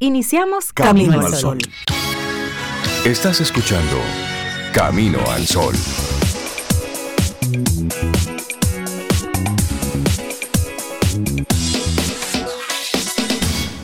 Iniciamos Camino, al Sol. Estás escuchando Camino al Sol.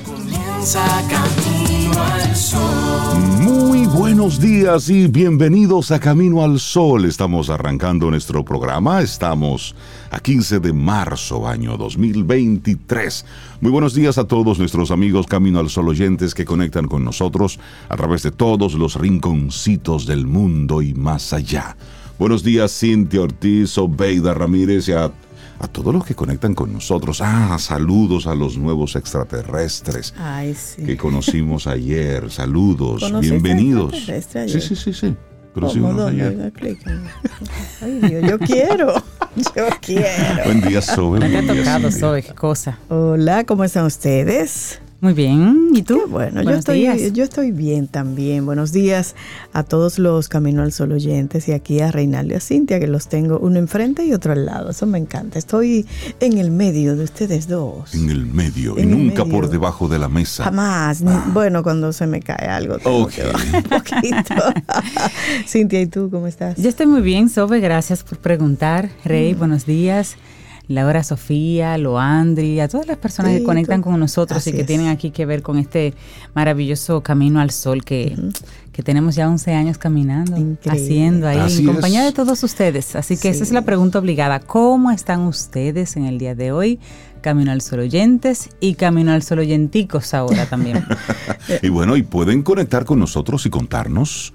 Comienza Camino al Sol. Muy buenos días y bienvenidos a Camino al Sol. Estamos arrancando nuestro programa. Estamos a 15 de marzo, año 2023. Muy buenos días a todos nuestros amigos Camino al Sol oyentes que conectan con nosotros a través de todos los rinconcitos del mundo y más allá. Buenos días, Cintia Ortiz, Obeida Ramírez y a, a todos los que conectan con nosotros. Ah, saludos a los nuevos extraterrestres Ay, sí. que conocimos ayer. Saludos, ¿Conociste bienvenidos. Sí, sí, sí, sí. Yo quiero. Yo quiero. Buen día, Sobe. Me ha Buen día, tocado. Zoe, qué cosa. Hola, ¿cómo están ustedes? Muy bien, ¿y tú? Qué bueno, yo estoy, días. yo estoy bien también. Buenos días a todos los Camino al Sol oyentes y aquí a Reinaldo y a Cintia, que los tengo uno enfrente y otro al lado. Eso me encanta. Estoy en el medio de ustedes dos. En el medio y En el nunca medio. por debajo de la mesa. Jamás. ni- Bueno, cuando se me cae algo. tengo Ok. que un poquito. Cintia, ¿y tú cómo estás? Yo estoy muy bien, Sobe, gracias por preguntar. Rey, Mm. buenos días. Laura Sofía, Loandri, a todas las personas Sí, que conectan tú- con nosotros así y que es. tienen aquí que ver con este maravilloso camino al sol que, que tenemos ya 11 años caminando, Increíble. haciendo ahí Así en compañía es. de todos ustedes. Así que esa es la pregunta obligada. ¿Cómo están ustedes en el día de hoy? Camino al sol oyentes y camino al sol oyenticos ahora también. Y bueno, y pueden conectar con nosotros y contarnos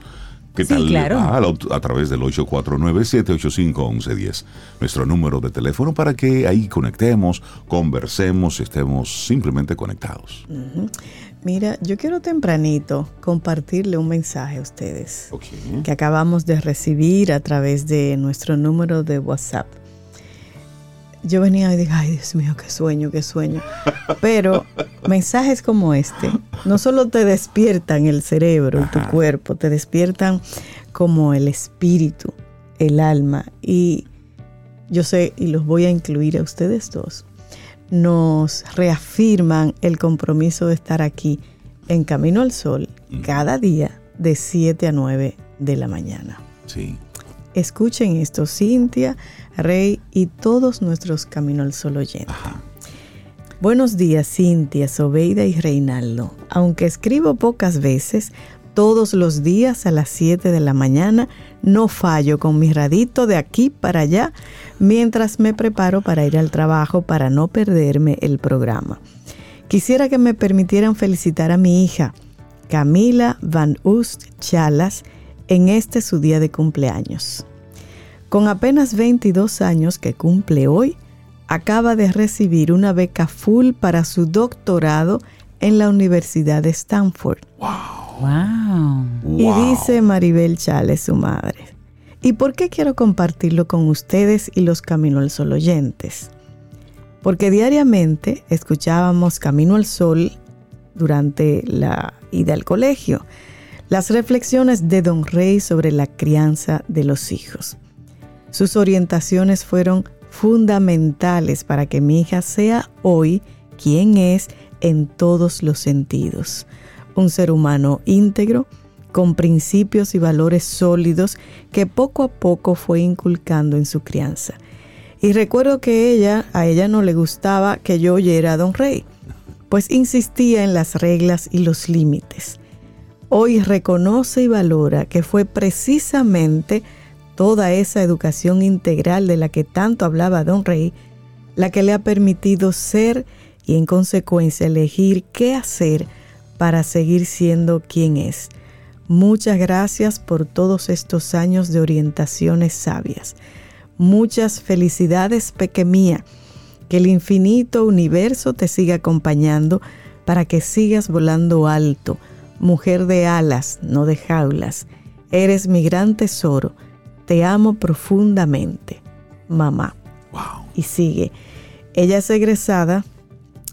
qué Sí, tal le claro. va a, a través del 849-785-1110, nuestro número de teléfono para que ahí conectemos, conversemos y estemos simplemente conectados. Mira, yo quiero tempranito compartirle un mensaje a ustedes que acabamos de recibir a través de nuestro número de WhatsApp. Yo venía y dije, ay Dios mío, qué sueño, qué sueño. Pero mensajes como este no solo te despiertan el cerebro y tu cuerpo, te despiertan como el espíritu, el alma. Y yo sé, y los voy a incluir a ustedes dos, nos reafirman el compromiso de estar aquí en Camino al Sol cada día de 7 a 9 de la mañana. Sí. Escuchen esto, Cintia, Rey y todos nuestros Camino al Sol oyentes. Buenos días, Cintia, Sobeida y Reinaldo. Aunque escribo pocas veces, todos los días a las 7 de la mañana no fallo con mi radito de aquí para allá mientras me preparo para ir al trabajo para no perderme el programa. Quisiera que me permitieran felicitar a mi hija, Camila Van Ust Chalas, en este su día de cumpleaños. Con apenas 22 años que cumple hoy, acaba de recibir una beca full para su doctorado en la Universidad de Stanford. wow. Y Wow. dice Maribel Chales, su madre. ¿Y por qué quiero compartirlo con ustedes y los Camino al Sol oyentes? Porque diariamente escuchábamos Camino al Sol durante la ida al colegio, las reflexiones de Don Rey sobre la crianza de los hijos. Sus orientaciones fueron fundamentales para que mi hija sea hoy quien es en todos los sentidos. Un ser humano íntegro, con principios y valores sólidos que poco a poco fue inculcando en su crianza. Y recuerdo que ella, a ella no le gustaba que yo oyera a Don Rey, pues insistía en las reglas y los límites. Hoy reconoce y valora que fue precisamente toda esa educación integral de la que tanto hablaba Don Rey, la que le ha permitido ser y en consecuencia elegir qué hacer para seguir siendo quien es. Muchas gracias por todos estos años de orientaciones sabias. Muchas felicidades, Pequemía. Que el infinito universo te siga acompañando para que sigas volando alto. Mujer de alas, no de jaulas. Eres mi gran tesoro. Te amo profundamente. Mamá. Wow. Y sigue. Ella es egresada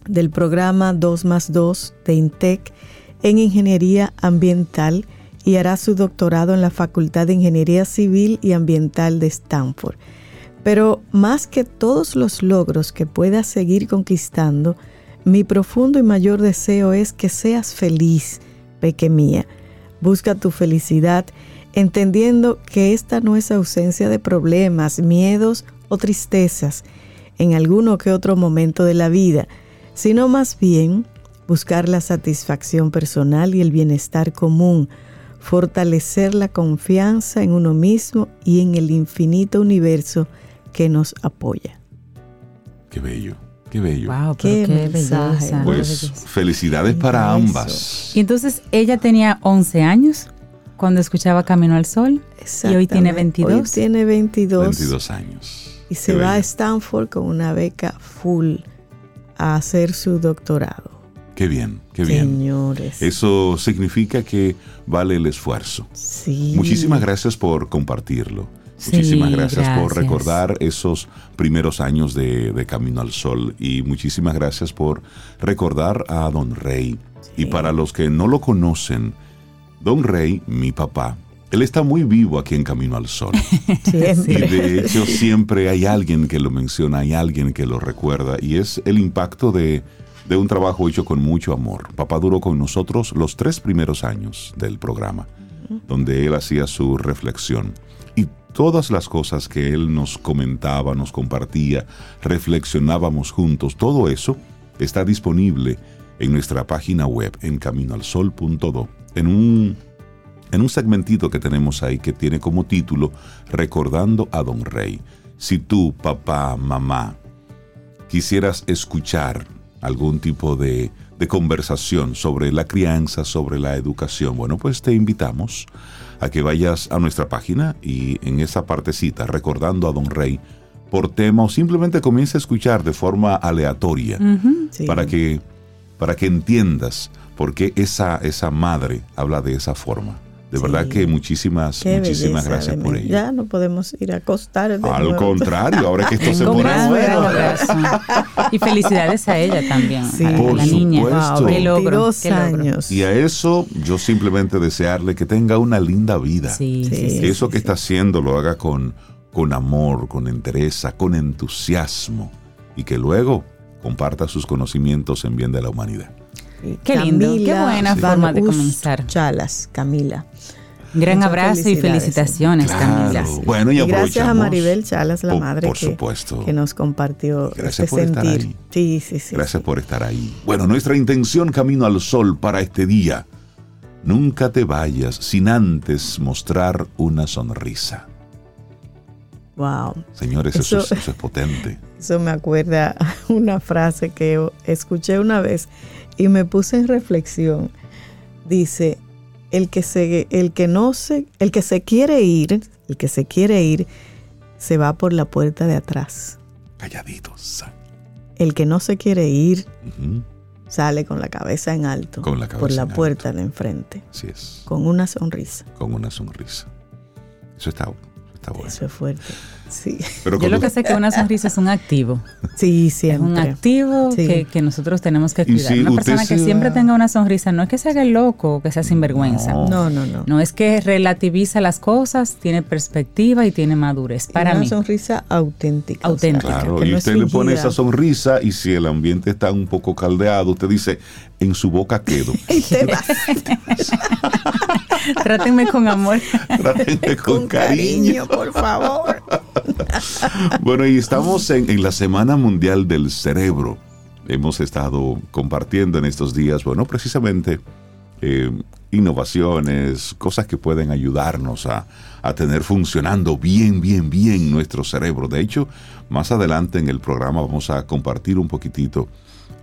del programa 2 más 2 de INTEC en Ingeniería Ambiental y hará su doctorado en la Facultad de Ingeniería Civil y Ambiental de Stanford. Pero más que todos los logros que pueda seguir conquistando, mi profundo y mayor deseo es que seas feliz, peque mía. Busca tu felicidad entendiendo que esta no es ausencia de problemas, miedos o tristezas en alguno que otro momento de la vida, sino más bien buscar la satisfacción personal y el bienestar común, fortalecer la confianza en uno mismo y en el infinito universo que nos apoya. Qué bello, qué bello. Wow, Qué mensaje. belleza. Pues felicidades para Eso. ambas. Y entonces ella tenía 11 años cuando escuchaba Camino al Sol y hoy tiene Exactamente. 22. Hoy tiene 22. 22 años. Y se Qué va a. Stanford con una beca full a hacer su doctorado. Qué bien, qué bien. Señores. Eso significa que vale el esfuerzo. Sí. Muchísimas gracias por compartirlo. Sí, Muchísimas gracias, por gracias. recordar esos primeros años de, de Camino al Sol y muchísimas gracias por recordar a Don Rey. Y para los que no lo conocen, Don Rey, mi papá, él está muy vivo aquí en Camino al Sol. Y de hecho siempre hay alguien que lo menciona, hay alguien que lo recuerda y es el impacto de, de un trabajo hecho con mucho amor. Papá duró con nosotros los tres primeros años del programa, donde él hacía su reflexión. Y todas las cosas que él nos comentaba, nos compartía, reflexionábamos juntos, todo eso está disponible en nuestra página web en caminoalsol.do, en un en un segmentito que tenemos ahí que tiene como título Recordando a Don Rey. Si tú, papá, mamá, quisieras escuchar algún tipo de, de conversación sobre la crianza, sobre la educación, bueno, pues te invitamos a que vayas a nuestra página y en esa partecita, Recordando a Don Rey, por tema o simplemente comience a escuchar de forma aleatoria Sí. para que para que entiendas por qué esa, esa madre habla de esa forma. De Sí. verdad que muchísimas, Qué muchísimas belleza gracias por ello. Ya no podemos ir a acostar. de Al nuevo. contrario, ahora que esto se pone bueno. Y felicidades a ella también, Sí. a, a Por la niña. supuesto. Qué logro, 22 qué logro. años. Y a eso yo simplemente desearle que tenga una linda vida. Sí, Sí. sí, sí. que eso que está haciendo lo haga con, con amor, con entereza, con entusiasmo y que luego comparta sus conocimientos en bien de la humanidad. Qué lindo, qué buena forma de comenzar. Chalas, Camila. Gran Muchas abrazo y felicitaciones, Claro. Camila. Bueno, y, Y gracias a Maribel Chalas, la Por- madre por que, supuesto. que nos compartió Gracias este por estar ahí. Sí, sí, sí. Gracias sí. por estar ahí. Bueno, nuestra intención Camino al Sol para este día. Nunca te vayas sin antes mostrar una sonrisa. Wow. Señores, eso, Eso- es, eso es potente. Eso me acuerda a una frase que escuché una vez y me puse en reflexión. Dice, el que se, el que no se, el que se quiere ir, el que se quiere ir, se va por la puerta de atrás. Calladitos. El que no se quiere ir, sale con la cabeza en alto. Con la cabeza por la puerta alto. de enfrente. Así es. Con una sonrisa. Con una sonrisa. Eso está, eso está bueno. Eso es fuerte. Sí. Pero Yo lo que sé es que una sonrisa es un activo. Sí, Es un activo Sí. que, que nosotros tenemos que cuidar. si una persona que siempre tenga una sonrisa no es que se haga el loco o que sea sinvergüenza. No. No, no, no. No es que relativiza las cosas, tiene perspectiva y tiene madurez. Para una mí. sonrisa auténtica. o sea, Auténtica. Claro, que y no usted le pone esa sonrisa y si el ambiente está un poco caldeado, usted dice, en su boca quedo. Y te vas Trátenme con amor. Trátenme con, con cariño. cariño, por favor. Bueno, y estamos en, la Semana Mundial del Cerebro. Hemos estado compartiendo en estos días, bueno, precisamente eh, innovaciones, cosas que pueden ayudarnos a, a tener funcionando bien, bien, bien nuestro cerebro. De hecho, más adelante en el programa vamos a compartir un poquitito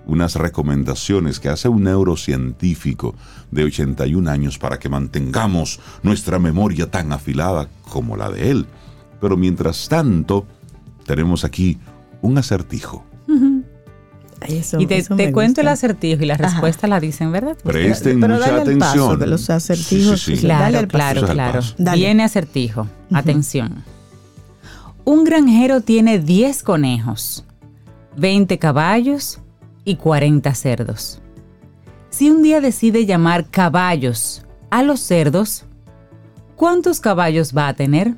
unas recomendaciones que hace un neurocientífico de 81 años para que mantengamos nuestra memoria tan afilada como la de él. Pero mientras tanto, tenemos aquí un acertijo. Eso- y te, eso te me cuento el acertijo y la Ajá. respuesta la dicen, ¿verdad? Presten Pero mucha dale al paso, atención. que los acertijos, Sí, sí, sí. Dale Claro, claro, claro. Dale. Viene acertijo. Atención. Un granjero tiene 10 conejos, 20 caballos y 40 cerdos. Si un día decide llamar caballos a los cerdos, ¿cuántos caballos va a tener?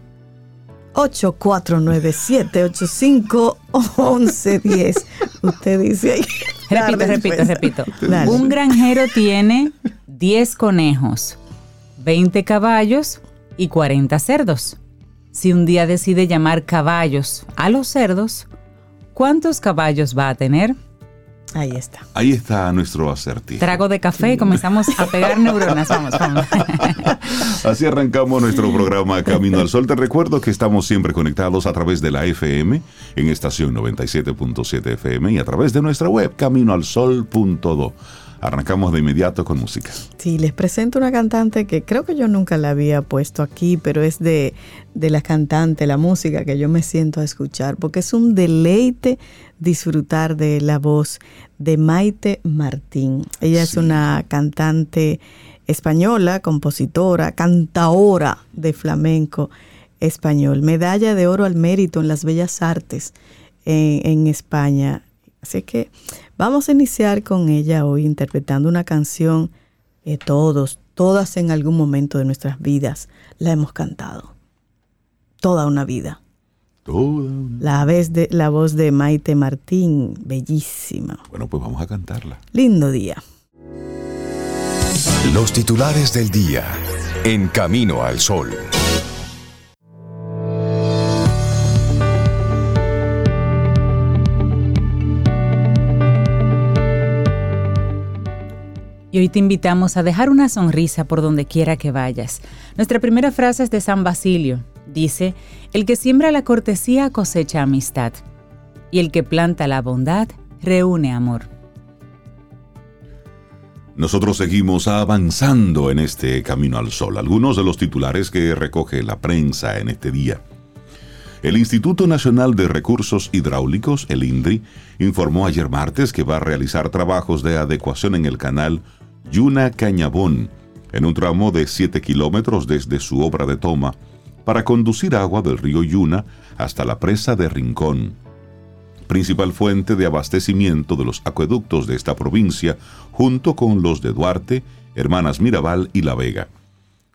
8497851110. Usted dice ahí. Repito, repito, respuesta. repito. Dale. Un granjero tiene 10 conejos, 20 caballos y 40 cerdos. Si un día decide llamar caballos a los cerdos, ¿cuántos caballos va a tener? Ahí está. Ahí está nuestro acertijo. Trago de café y comenzamos a pegar neuronas. Vamos, vamos. Así arrancamos nuestro programa Camino al Sol. Te recuerdo que estamos siempre conectados a través de la FM en estación 97.7 FM y a través de nuestra web caminoalsol.do. Arrancamos de inmediato con música. Sí, les presento una cantante que creo que yo nunca la había puesto aquí, pero es de, de la cantante, la música que yo me siento a escuchar, porque es un deleite disfrutar de la voz de Maite Martín. Ella es una cantante española, compositora, cantaora de flamenco español, medalla de oro al mérito en las bellas artes en, en España. Así que vamos a iniciar con ella hoy interpretando una canción que todos, todas en algún momento de nuestras vidas la hemos cantado. Toda una vida. Toda una- La, vez de, la voz de Maite Martín, bellísima. Bueno, pues vamos a cantarla. Lindo día. Los titulares del día en Camino al Sol. Y hoy te invitamos a dejar una sonrisa por donde quiera que vayas. Nuestra primera frase es de San Basilio. Dice, el que siembra la cortesía cosecha amistad, y el que planta la bondad reúne amor. Nosotros seguimos avanzando en este camino al sol. Algunos de los titulares que recoge la prensa en este día. El Instituto Nacional de Recursos Hidráulicos, el INDRI, informó ayer martes que va a realizar trabajos de adecuación en el canal Yuna Cañabón, en un tramo de 7 kilómetros desde su obra de toma, para conducir agua del río Yuna hasta la presa de Rincón principal fuente de abastecimiento de los acueductos de esta provincia, junto con los de Duarte, Hermanas Mirabal y La Vega.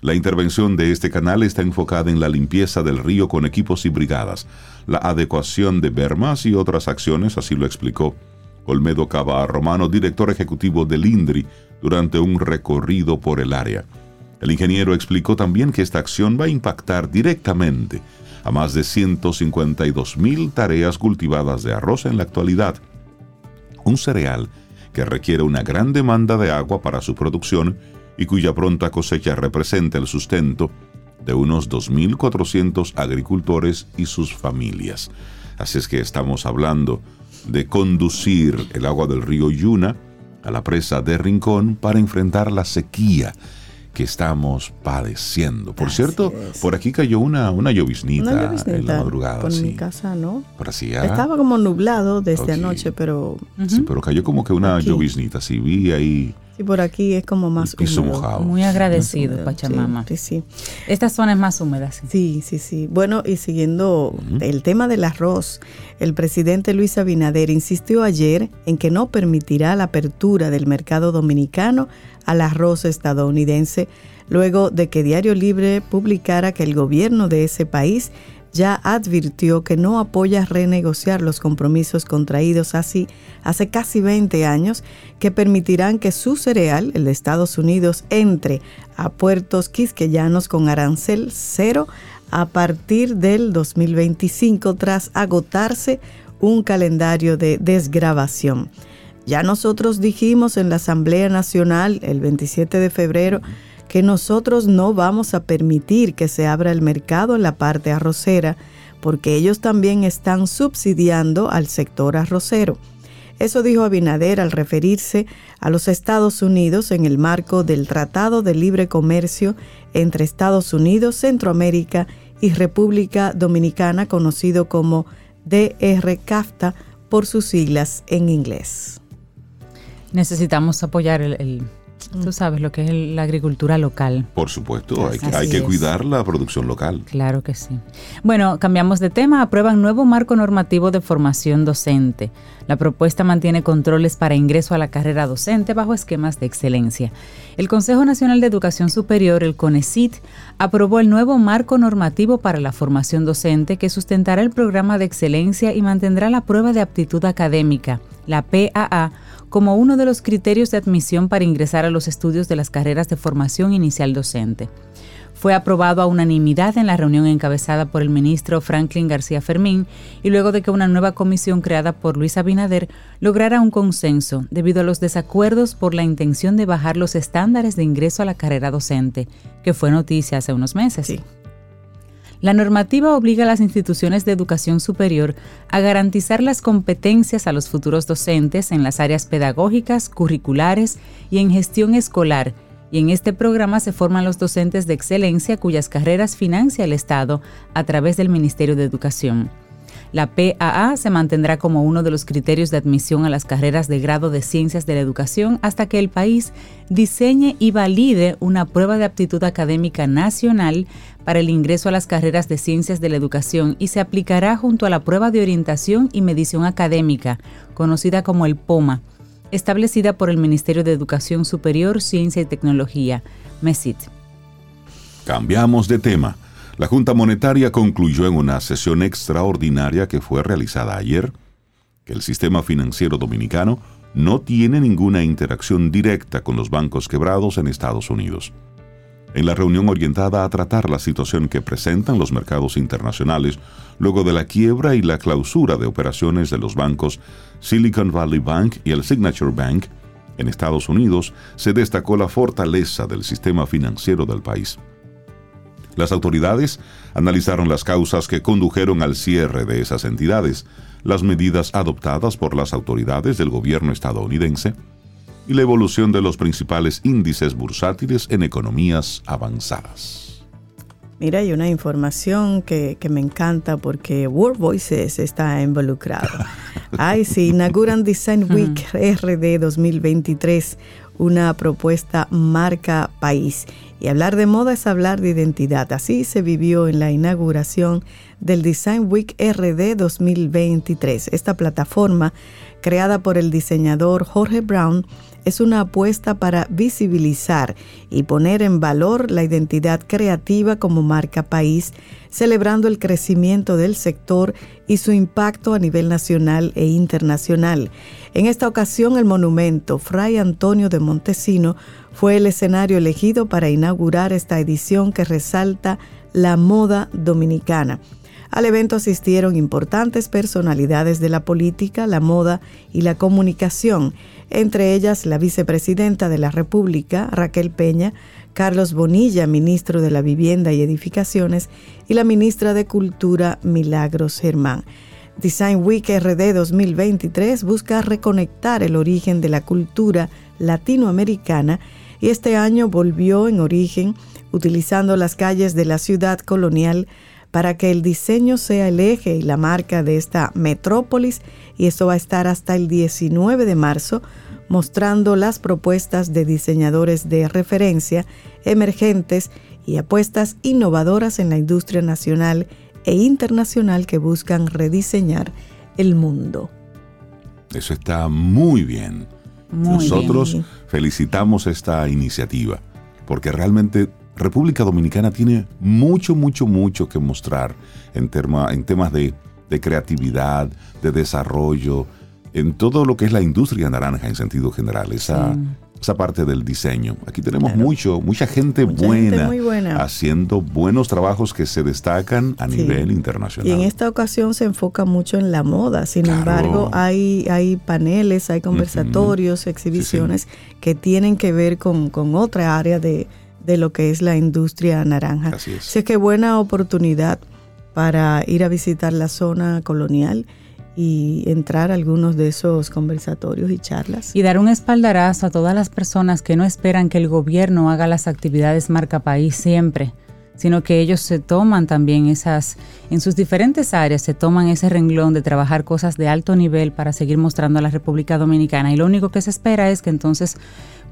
La intervención de este canal está enfocada en la limpieza del río con equipos y brigadas, la adecuación de bermas y otras acciones, así lo explicó Olmedo Cava Romano, director ejecutivo del INDRI, durante un recorrido por el área. El ingeniero explicó también que esta acción va a impactar directamente a más de 152 mil tareas cultivadas de arroz en la actualidad. Un cereal que requiere una gran demanda de agua para su producción y cuya pronta cosecha representa el sustento de unos 2.400 agricultores y sus familias. Así es que estamos hablando de conducir el agua del río Yuna a la presa de Rincón para enfrentar la sequía que estamos padeciendo. Por Así cierto, es. por aquí cayó una, una lloviznita, Una lloviznita en la madrugada. Por sí. mi casa, ¿no? Por así, ah. Estaba como nublado desde Ok. anoche, pero Sí, pero cayó como que una Aquí. lloviznita. Sí, vi ahí sí, por aquí es como más piso húmedo. mojado. Muy agradecido, Pachamama. Sí, sí. Esta zona es más húmeda, sí. Sí, sí, sí. Bueno, y siguiendo el tema del arroz, el presidente Luis Abinader insistió ayer en que no permitirá la apertura del mercado dominicano al arroz estadounidense, luego de que Diario Libre publicara que el gobierno de ese país ya advirtió que no apoya renegociar los compromisos contraídos así hace casi 20 años que permitirán que su cereal, el de Estados Unidos, entre a puertos quisqueyanos con arancel cero a partir del 2025 tras agotarse un calendario de desgravación. Ya nosotros dijimos en la Asamblea Nacional el 27 de febrero que nosotros no vamos a permitir que se abra el mercado en la parte arrocera porque ellos también están subsidiando al sector arrocero. Eso dijo Abinader al referirse a los Estados Unidos en el marco del Tratado de Libre Comercio entre Estados Unidos, Centroamérica y República Dominicana, conocido como DR-CAFTA por sus siglas en inglés. Necesitamos apoyar el, el- tú sabes lo que es la agricultura local. Por supuesto, hay, hay que es. cuidar la producción local. Claro que sí. Bueno, cambiamos de tema. Aprueban nuevo marco normativo de formación docente. La propuesta mantiene controles para ingreso a la carrera docente bajo esquemas de excelencia. El Consejo Nacional de Educación Superior, el CONECIT, aprobó el nuevo marco normativo para la formación docente que sustentará el programa de excelencia y mantendrá la prueba de aptitud académica, la PAA, como uno de los criterios de admisión para ingresar a los estudios de las carreras de formación inicial docente. Fue aprobado a unanimidad en la reunión encabezada por el ministro Franklin García Fermín y luego de que una nueva comisión creada por Luis Abinader lograra un consenso debido a los desacuerdos por la intención de bajar los estándares de ingreso a la carrera docente, que fue noticia hace unos meses. La normativa obliga a las instituciones de educación superior a garantizar las competencias a los futuros docentes en las áreas pedagógicas, curriculares y en gestión escolar, y en este programa se forman los docentes de excelencia cuyas carreras financia el Estado a través del Ministerio de Educación. La PAA se mantendrá como uno de los criterios de admisión a las carreras de grado de Ciencias de la Educación hasta que el país diseñe y valide una prueba de aptitud académica nacional para el ingreso a las carreras de Ciencias de la Educación y se aplicará junto a la prueba de orientación y medición académica, conocida como el POMA, establecida por el Ministerio de Educación Superior, Ciencia y Tecnología, MESIT. Cambiamos de tema. La Junta Monetaria concluyó en una sesión extraordinaria que fue realizada ayer que el sistema financiero dominicano no tiene ninguna interacción directa con los bancos quebrados en Estados Unidos en la reunión orientada a tratar la situación que presentan los mercados internacionales luego de la quiebra y la clausura de operaciones de los bancos Silicon Valley Bank y el Signature Bank, en Estados Unidos se destacó la fortaleza del sistema financiero del país. Las autoridades analizaron las causas que condujeron al cierre de esas entidades, las medidas adoptadas por las autoridades del gobierno estadounidense, y la evolución de los principales índices bursátiles en economías avanzadas. Mira, hay una información que, me encanta porque World Voices está involucrado. Ay, sí, inauguran Design Week RD 2023, una propuesta marca país. Y hablar de moda es hablar de identidad. Así se vivió en la inauguración del Design Week RD 2023. Esta plataforma, creada por el diseñador Jorge Brown, es una apuesta para visibilizar y poner en valor la identidad creativa como marca país, celebrando el crecimiento del sector y su impacto a nivel nacional e internacional. En esta ocasión, el monumento Fray Antonio de Montesino fue el escenario elegido para inaugurar esta edición que resalta la moda dominicana. Al evento asistieron importantes personalidades de la política, la moda y la comunicación, entre ellas la vicepresidenta de la República, Raquel Peña, Carlos Bonilla, ministro de la Vivienda y Edificaciones, y la ministra de Cultura, Milagros Germán. Design Week RD 2023 busca reconectar el origen de la cultura latinoamericana y este año volvió en origen utilizando las calles de la ciudad colonial para que el diseño sea el eje y la marca de esta metrópolis y esto va a estar hasta el 19 de marzo mostrando las propuestas de diseñadores de referencia emergentes y apuestas innovadoras en la industria nacional e internacional que buscan rediseñar el mundo. Eso está muy bien. Nosotros felicitamos esta iniciativa porque realmente República Dominicana tiene mucho, mucho, mucho que mostrar en, en temas de, creatividad, de desarrollo, en todo lo que es la industria naranja en sentido general, esa, esa parte del diseño. Aquí tenemos mucho, mucha gente, buena, haciendo buenos trabajos que se destacan a nivel internacional. Y en esta ocasión se enfoca mucho en la moda, sin embargo hay, hay paneles, hay conversatorios, exhibiciones que tienen que ver con, con otra área de, de lo que es la industria naranja. Así es. Así que buena oportunidad para ir a visitar la zona colonial y entrar a algunos de esos conversatorios y charlas. Y dar un espaldarazo a todas las personas que no esperan que el gobierno haga las actividades marca país siempre, sino que ellos se toman también esas, en sus diferentes áreas, se toman ese renglón de trabajar cosas de alto nivel para seguir mostrando a la República Dominicana. Y lo único que se espera es que entonces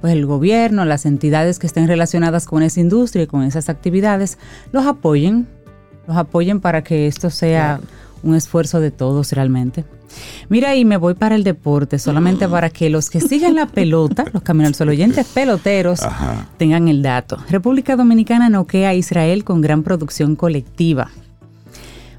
pues el gobierno, las entidades que estén relacionadas con esa industria y con esas actividades, los apoyen, los apoyen para que esto sea un esfuerzo de todos realmente. Mira, y me voy para el deporte, solamente mm. para que los que siguen la pelota, los Camino al Sol oyentes peloteros, tengan el dato. República Dominicana noquea a Israel con gran producción colectiva.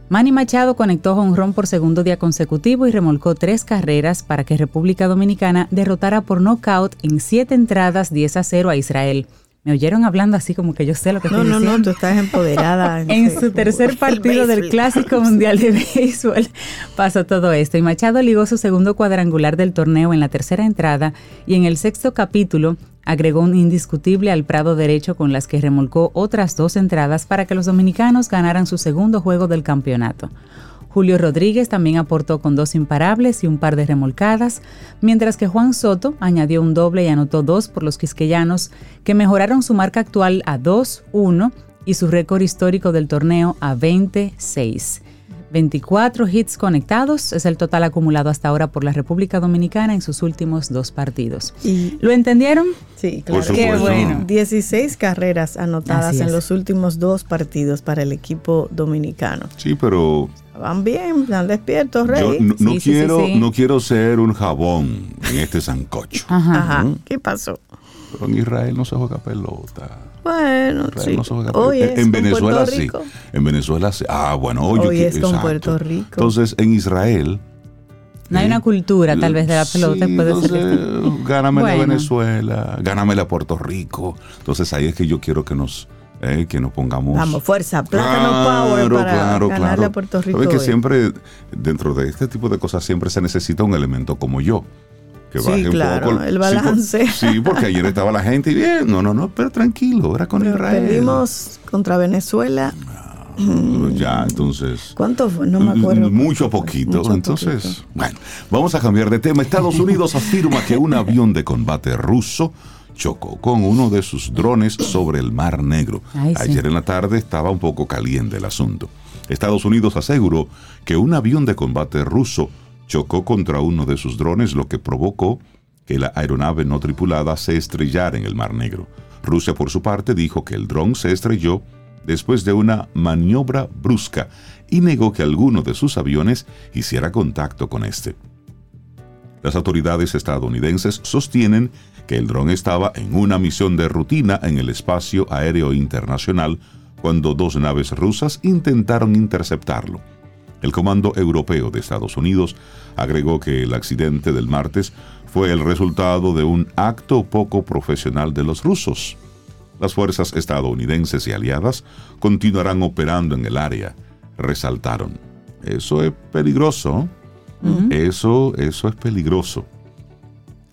Manny Machado conectó ron por segundo día consecutivo y remolcó tres carreras para que República Dominicana derrotara por nocaut en siete entradas 10 a 0 a Israel. Me oyeron hablando así como que yo sé lo que no, estoy no, diciendo. No, tú estás empoderada. en su tercer partido del Clásico Mundial de Béisbol pasó todo esto y Machado ligó su segundo cuadrangular del torneo en la tercera entrada y en el sexto capítulo agregó un indiscutible al Prado derecho con las que remolcó otras dos entradas para que los dominicanos ganaran su segundo juego del campeonato. Julio Rodríguez también aportó con dos imparables y un par de remolcadas, mientras que Juan Soto añadió un doble y anotó dos por los quisqueyanos, que mejoraron su marca actual a 2-1 y su récord histórico del torneo a 26. 24 hits conectados es el total acumulado hasta ahora por la República Dominicana en sus últimos dos partidos. Y- ¿Lo entendieron? Sí, claro. Qué bueno. 16 carreras anotadas en los últimos dos partidos para el equipo dominicano. Sí, pero Van bien, están despiertos, yo Rey. no, no Sí, sí, sí, quiero, sí. no quiero ser un jabón en este sancocho. Ajá. Ajá. ¿Qué pasó? Pero en Israel no se juega pelota. Bueno, Israel sí. no se juega Hoy pelota. es en con Venezuela Puerto sí. Rico. En Venezuela sí. Ah, bueno, hoy, yo Hoy es con. Puerto Rico. Entonces, en Israel. No hay eh, una cultura tal vez de la pelota, sí, puede ser. entonces, Gáname la Bueno. Venezuela, gáname la Puerto Rico. Entonces ahí es que yo quiero que nos, eh, que nos pongamos. Vamos, fuerza, plátano power para ganarle a Puerto Rico. Sabes que hoy. siempre, dentro de este tipo de cosas, siempre se necesita un elemento como yo. Que Sí, un claro, poco el sí, por- balance. Sí, porque ayer estaba la gente y bien, no, no, no, pero tranquilo, era con Pero Israel. Perdimos contra Venezuela. Ya, entonces. ¿Cuánto fue? No me acuerdo. Mucho poquito. Mucho Entonces, poquito. bueno, vamos a cambiar de tema. Estados Unidos afirma que un avión de combate ruso chocó con uno de sus drones sobre el Mar Negro. Ay, sí. Ayer en la tarde estaba un poco caliente el asunto. Estados Unidos aseguró que un avión de combate ruso chocó contra uno de sus drones, lo que provocó que la aeronave no tripulada se estrellara en el Mar Negro. Rusia, por su parte, dijo que el dron se estrelló después de una maniobra brusca y negó que alguno de sus aviones hiciera contacto con este. Las autoridades estadounidenses sostienen que el dron estaba en una misión de rutina en el espacio aéreo internacional cuando dos naves rusas intentaron interceptarlo. El Comando Europeo de Estados Unidos agregó que el accidente del martes fue el resultado de un acto poco profesional de los rusos. Las fuerzas estadounidenses y aliadas continuarán operando en el área, resaltaron. Eso es peligroso. Eso, eso es peligroso.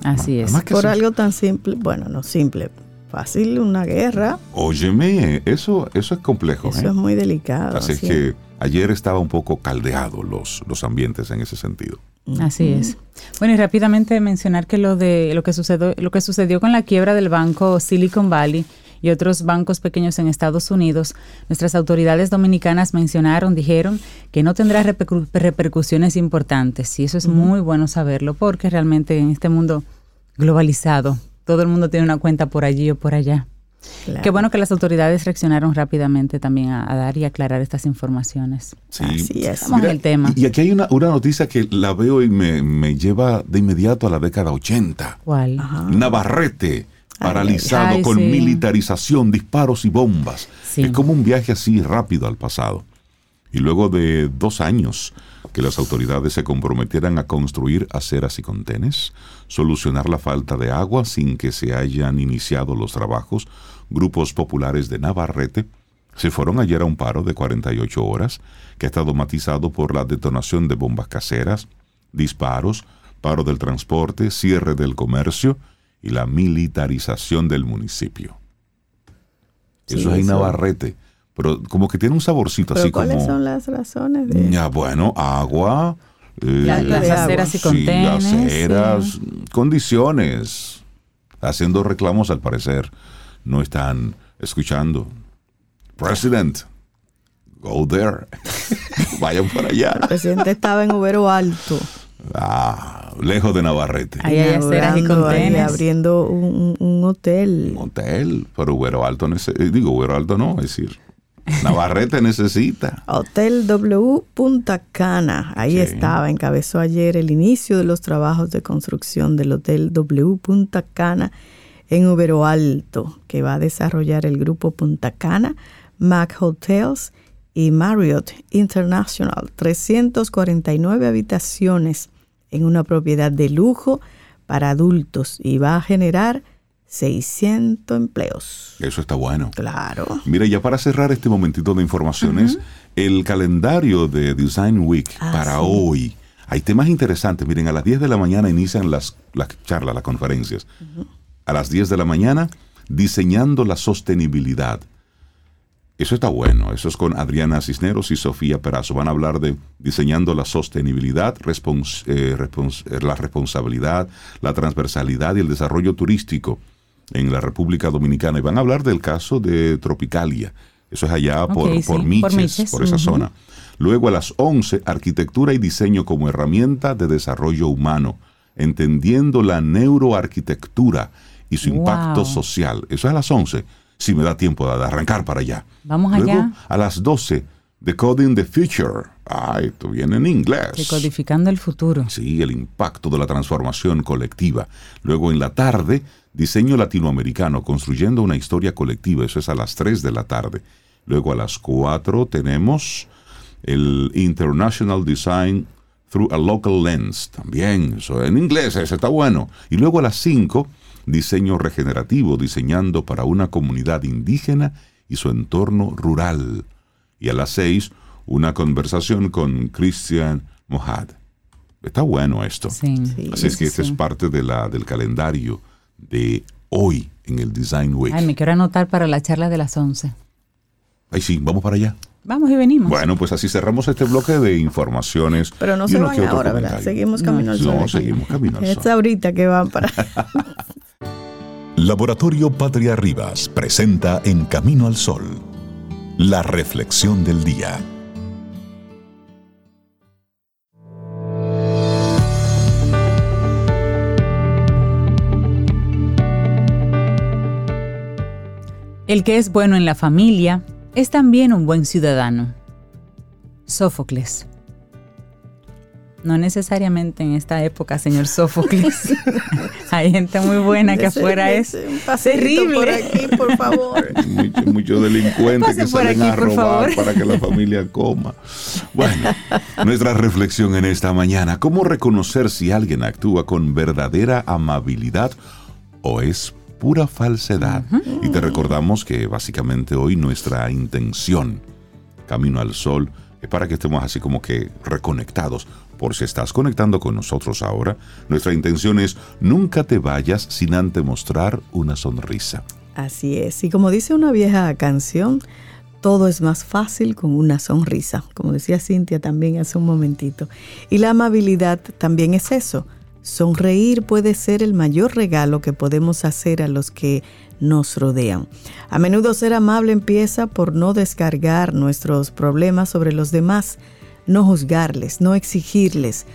Así es. Por algo tan simple, bueno, no simple, fácil, una guerra, Óyeme, eso, eso es complejo. eso ¿eh? es muy delicado. Así es así que ayer estaba un poco caldeado los, los ambientes en ese sentido. Así es. Bueno, y rápidamente mencionar que lo de lo que sucedió, lo que sucedió con la quiebra del banco Silicon Valley y otros bancos pequeños en Estados Unidos, nuestras autoridades dominicanas mencionaron, dijeron que no tendrá repercu- repercusiones importantes. Y eso es muy bueno saberlo, porque realmente en este mundo globalizado, todo el mundo tiene una cuenta por allí o por allá. Claro. Qué bueno que las autoridades reaccionaron rápidamente también a, a dar y aclarar estas informaciones. Sí. Así es. Estamos en el tema. Y aquí hay una, una noticia que la veo y me, me lleva de inmediato a la década 80. ¿Cuál? Navarrete, paralizado ay, con sí. militarización, disparos y bombas. Sí. Es como un viaje así rápido al pasado. Y luego de dos años que las autoridades se comprometieran a construir aceras y contenes, solucionar la falta de agua sin que se hayan iniciado los trabajos, grupos populares de Navarrete se fueron ayer a un paro de 48 horas que ha estado matizado por la detonación de bombas caseras, disparos, paro del transporte, cierre del comercio y la militarización del municipio. Sí, eso es en. Navarrete, pero como que tiene un saborcito Pero así ¿cuáles como... son las razones de Ya, bueno, agua, eh, La- las aceras y sí, contenes. aceras, condiciones, haciendo reclamos al parecer, no están escuchando. President, go there. Vayan para allá. El presidente estaba en Ubero Alto. Ah, lejos de Navarrete. Ahí hay aceras y contenes. abriendo un, un- hotel. Un hotel, pero Güero Alto, nece- eh, digo, Güero Alto no, es decir, Navarrete necesita. Hotel W Punta Cana. Ahí Sí. estaba, encabezó ayer el inicio de los trabajos de construcción del Hotel W Punta Cana en Ubero Alto, que va a desarrollar el grupo Punta Cana, Mac Hotels y Marriott International, 349 habitaciones en una propiedad de lujo para adultos y va a generar 600 empleos. Eso está bueno. Claro. Mira, ya para cerrar este momentito de informaciones, el calendario de Design Week Ah, para sí. hoy. Hay temas interesantes. Miren, a las 10 de la mañana inician las, las charlas, las conferencias. A las 10 de la mañana, diseñando la sostenibilidad. Eso está bueno. Eso es con Adriana Cisneros y Sofía Perazo. Van a hablar de diseñando la sostenibilidad, respons- eh, respons- eh, la responsabilidad, la transversalidad y el desarrollo turístico en la República Dominicana. Y van a hablar del caso de Tropicalia. Eso es allá por, Ok, sí, por por Miches, por, Miches, esa zona. Luego a las 11, arquitectura y diseño como herramienta de desarrollo humano, entendiendo la neuroarquitectura y su Wow. impacto social. Eso es a las 11, si me da tiempo de arrancar para allá. Vamos Luego, allá. a las 12, Decoding the Future. Ah, esto viene en inglés. Decodificando el futuro. Sí, el impacto de la transformación colectiva. Luego en la tarde, diseño latinoamericano, construyendo una historia colectiva. Eso es a las 3 de la tarde. Luego a las 4 tenemos el International Design Through a Local Lens. También, eso en inglés, ese está bueno. Y luego a las 5, diseño regenerativo, diseñando para una comunidad indígena y su entorno rural. Y a las 6, una conversación con Christian Mohad. Está bueno esto. Sí. Sí. Así es que este sí. es parte de la, del calendario de hoy en el Design Week. Ay, me quiero anotar para la charla de las 11. Ay, sí, vamos para allá. Vamos y venimos. Bueno, pues así cerramos este bloque de informaciones. Pero no se van ahora, ¿verdad? Seguimos camino al No, sol. seguimos camino al Es sol. ahorita que van para... Laboratorio Patria Rivas presenta En Camino al Sol, la reflexión del día. El que es bueno en la familia es también un buen ciudadano. Sófocles. No necesariamente en esta época, señor Sófocles. Hay gente muy buena que afuera es terrible. por aquí, por favor. Muchos mucho delincuentes que salen aquí, a robar para que la familia coma. Bueno, nuestra reflexión en esta mañana, ¿cómo reconocer si alguien actúa con verdadera amabilidad o es pura falsedad? Y te recordamos que básicamente hoy nuestra intención, Camino al Sol, es para que estemos así como que reconectados. Por si estás conectando con nosotros ahora, nuestra intención es nunca te vayas sin antes mostrar una sonrisa. Así es. Y como dice una vieja canción, todo es más fácil con una sonrisa, como decía Cintia también hace un momentito. Y la amabilidad también es eso. Sonreír puede ser el mayor regalo que podemos hacer a los que nos rodean. A menudo ser amable empieza por no descargar nuestros problemas sobre los demás, no juzgarles, no exigirles,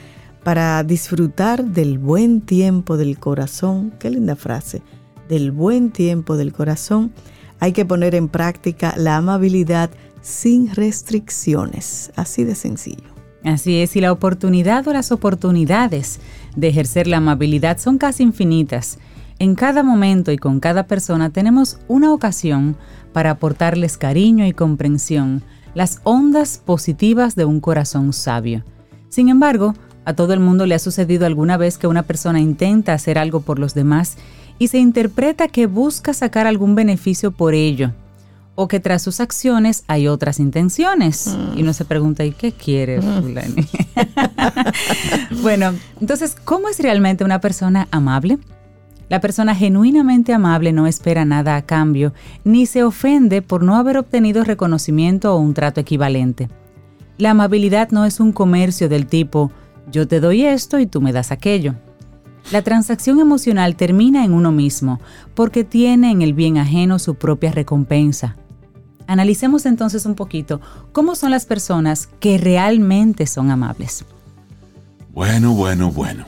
para disfrutar del buen tiempo del corazón. Qué linda frase del buen tiempo del corazón, hay que poner en práctica la amabilidad sin restricciones. Así de sencillo. Así es, y la oportunidad o las oportunidades de ejercer la amabilidad son casi infinitas. En cada momento y con cada persona tenemos una ocasión para aportarles cariño y comprensión, las ondas positivas de un corazón sabio. Sin embargo, a todo el mundo le ha sucedido alguna vez que una persona intenta hacer algo por los demás y se interpreta que busca sacar algún beneficio por ello o que tras sus acciones hay otras intenciones. Y uno se pregunta, ¿y qué quiere fulani? bueno, entonces, ¿cómo es realmente una persona amable? La persona genuinamente amable no espera nada a cambio, ni se ofende por no haber obtenido reconocimiento o un trato equivalente. La amabilidad no es un comercio del tipo, yo te doy esto y tú me das aquello. La transacción emocional termina en uno mismo, porque tiene en el bien ajeno su propia recompensa. Analicemos entonces un poquito cómo son las personas que realmente son amables. Bueno, bueno, bueno.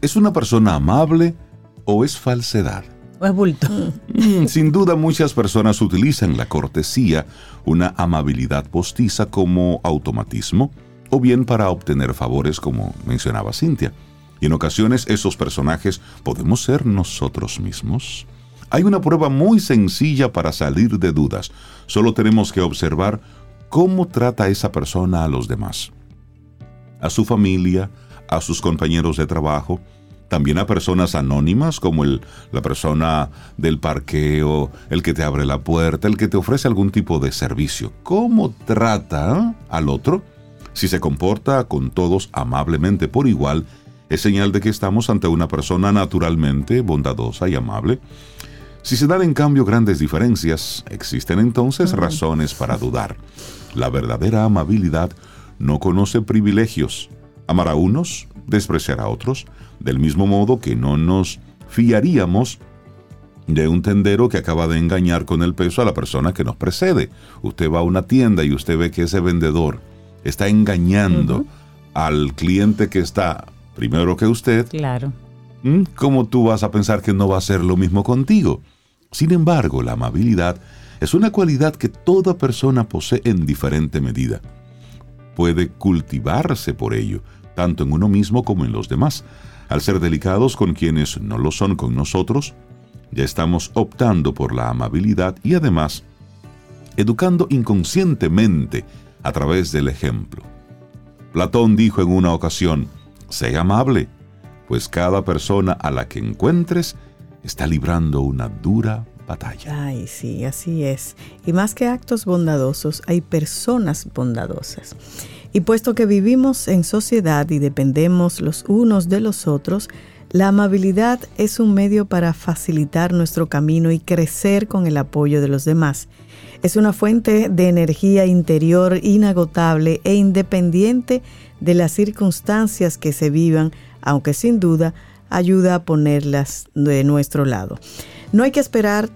¿Es una persona amable o es falsedad? ¿O es bulto? Mm, Sin duda muchas personas utilizan la cortesía, una amabilidad postiza como automatismo, o bien para obtener favores como mencionaba Cintia. Y en ocasiones esos personajes podemos ser nosotros mismos. Hay una prueba muy sencilla para salir de dudas. Solo tenemos que observar cómo trata esa persona a los demás. A su familia, a sus compañeros de trabajo, también a personas anónimas como el, la persona del parqueo, el que te abre la puerta, el que te ofrece algún tipo de servicio. ¿Cómo trata al otro? Si se comporta con todos amablemente por igual, es señal de que estamos ante una persona naturalmente bondadosa y amable. Si se dan en cambio grandes diferencias, existen entonces razones para dudar. La verdadera amabilidad no conoce privilegios. Amar a unos, despreciar a otros, del mismo modo que no nos fiaríamos de un tendero que acaba de engañar con el peso a la persona que nos precede. Usted va a una tienda y usted ve que ese vendedor está engañando al cliente que está primero que usted. Claro. ¿Mm? ¿Cómo tú vas a pensar que no va a hacer lo mismo contigo? Sin embargo, la amabilidad es una cualidad que toda persona posee en diferente medida. Puede cultivarse por ello, tanto en uno mismo como en los demás. Al ser delicados con quienes no lo son con nosotros, ya estamos optando por la amabilidad y además educando inconscientemente a través del ejemplo. Platón dijo en una ocasión, sé amable, pues cada persona a la que encuentres está librando una dura batalla. Ay, sí, así es. Y más que actos bondadosos, hay personas bondadosas. Y puesto que vivimos en sociedad y dependemos los unos de los otros, la amabilidad es un medio para facilitar nuestro camino y crecer con el apoyo de los demás. Es una fuente de energía interior inagotable e independiente de las circunstancias que se vivan, aunque sin duda ayuda a ponerlas de nuestro lado. No hay que esperar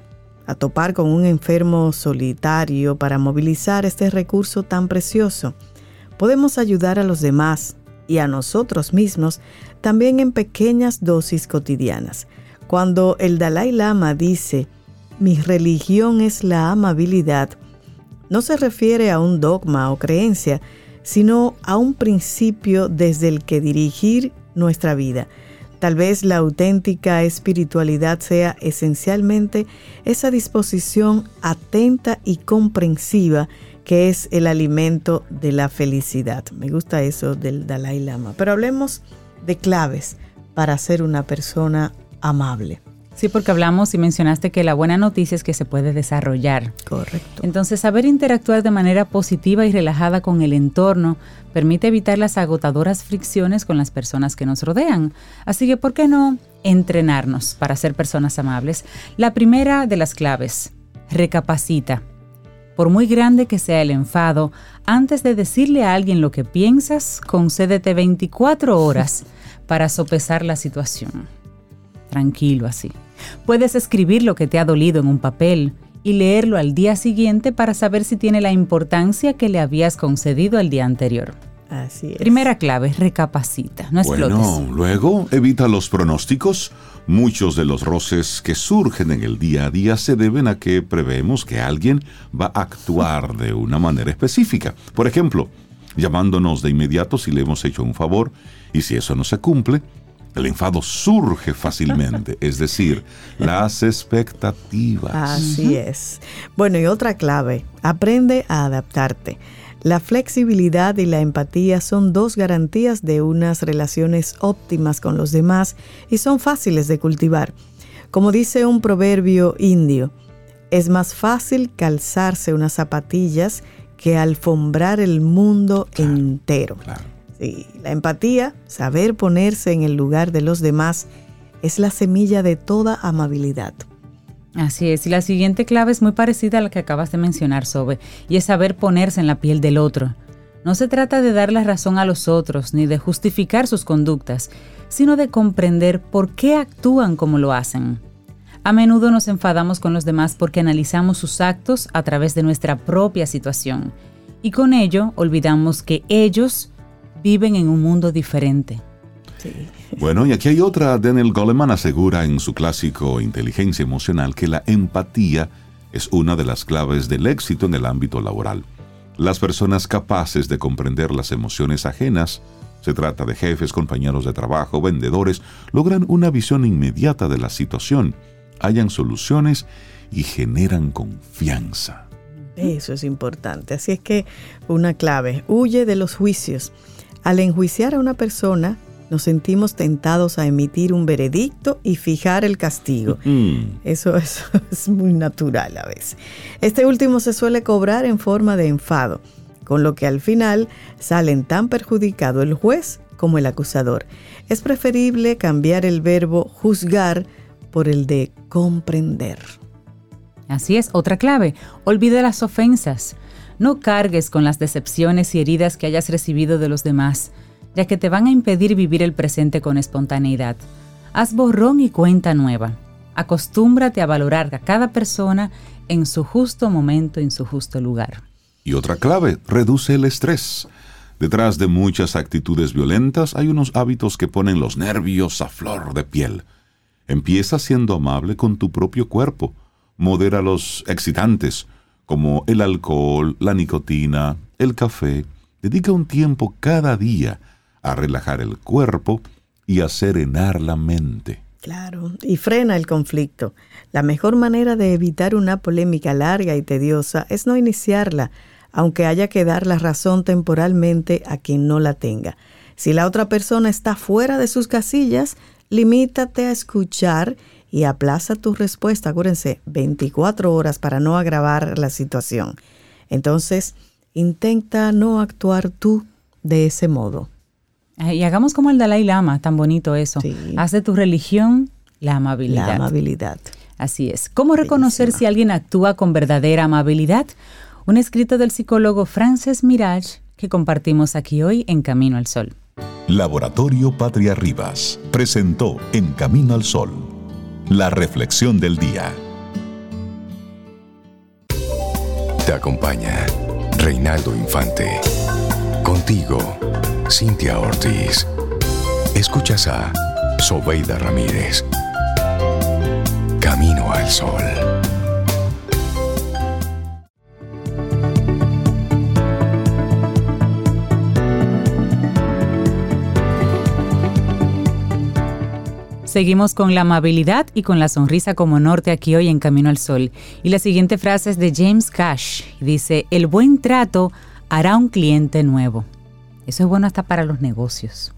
a topar con un enfermo solitario para movilizar este recurso tan precioso. Podemos ayudar a los demás y a nosotros mismos también en pequeñas dosis cotidianas. Cuando el Dalai Lama dice, mi religión es la amabilidad, no se refiere a un dogma o creencia, sino a un principio desde el que dirigir nuestra vida. Tal vez la auténtica espiritualidad sea esencialmente esa disposición atenta y comprensiva que es el alimento de la felicidad. Me gusta eso del Dalai Lama. Pero hablemos de claves para ser una persona amable. Sí, porque hablamos y mencionaste que la buena noticia es que se puede desarrollar. Correcto. Entonces, saber interactuar de manera positiva y relajada con el entorno permite evitar las agotadoras fricciones con las personas que nos rodean. Así que, ¿por qué no entrenarnos para ser personas amables? La primera de las claves, recapacita. Por muy grande que sea el enfado, antes de decirle a alguien lo que piensas, concédete 24 horas para sopesar la situación tranquilo así. Puedes escribir lo que te ha dolido en un papel y leerlo al día siguiente para saber si tiene la importancia que le habías concedido el día anterior. Así es. Primera clave, recapacita, no explotes. Bueno, luego evita los pronósticos. Muchos de los roces que surgen en el día a día se deben a que preveemos que alguien va a actuar de una manera específica. Por ejemplo, llamándonos de inmediato si le hemos hecho un favor y si eso no se cumple, el enfado surge fácilmente, es decir, las expectativas. Así es. Bueno, y otra clave, aprende a adaptarte. La flexibilidad y la empatía son dos garantías de unas relaciones óptimas con los demás y son fáciles de cultivar. Como dice un proverbio indio, es más fácil calzarse unas zapatillas que alfombrar el mundo entero. Claro. Sí, la empatía, saber ponerse en el lugar de los demás, es la semilla de toda amabilidad. Así es, y la siguiente clave es muy parecida a la que acabas de mencionar, Sobe, y es saber ponerse en la piel del otro. No se trata de dar la razón a los otros ni de justificar sus conductas, sino de comprender por qué actúan como lo hacen. A menudo nos enfadamos con los demás porque analizamos sus actos a través de nuestra propia situación, y con ello olvidamos que ellos viven en un mundo diferente. Bueno, y aquí hay otra. Daniel Goleman asegura en su clásico Inteligencia Emocional que la empatía es una de las claves del éxito en el ámbito laboral. Las personas capaces de comprender las emociones ajenas, se trata de jefes, compañeros de trabajo, vendedores, logran una visión inmediata de la situación, hallan soluciones y generan confianza. Eso es importante. Así es que una clave, huye de los juicios. Al enjuiciar a una persona, nos sentimos tentados a emitir un veredicto y fijar el castigo. Mm. Eso, eso es muy natural a veces. Este último se suele cobrar en forma de enfado, con lo que al final salen tan perjudicado el juez como el acusador. Es preferible cambiar el verbo juzgar por el de comprender. Así es, otra clave, olvida las ofensas. No cargues con las decepciones y heridas que hayas recibido de los demás, ya que te van a impedir vivir el presente con espontaneidad. Haz borrón y cuenta nueva. Acostúmbrate a valorar a cada persona en su justo momento, en su justo lugar. Y otra clave, reduce el estrés. Detrás de muchas actitudes violentas hay unos hábitos que ponen los nervios a flor de piel. Empieza siendo amable con tu propio cuerpo. Modera los excitantes, como el alcohol, la nicotina, el café. Dedica un tiempo cada día a relajar el cuerpo y a serenar la mente. Claro, y frena el conflicto. La mejor manera de evitar una polémica larga y tediosa es no iniciarla, aunque haya que dar la razón temporalmente a quien no la tenga. Si la otra persona está fuera de sus casillas, limítate a escuchar y aplaza tu respuesta, acuérdense, 24 horas para no agravar la situación. Entonces, intenta no actuar tú de ese modo. Y hagamos como el Dalai Lama, tan bonito eso. Sí. Haz de tu religión la amabilidad. La amabilidad. Así es. ¿Cómo reconocer Bellísima. si alguien actúa con verdadera amabilidad? Un escrito del psicólogo Frances Mirage que compartimos aquí hoy en Camino al Sol. Laboratorio Patria Rivas presentó En Camino al Sol, la reflexión del día. Te acompaña Reinaldo Infante. Contigo, Cintia Ortiz. Escuchas a Sobeida Ramírez. Camino al Sol. Seguimos con la amabilidad y con la sonrisa como norte aquí hoy en Camino al Sol. Y la siguiente frase es de James Cash. Dice, el buen trato hará un cliente nuevo. Eso es bueno hasta para los negocios.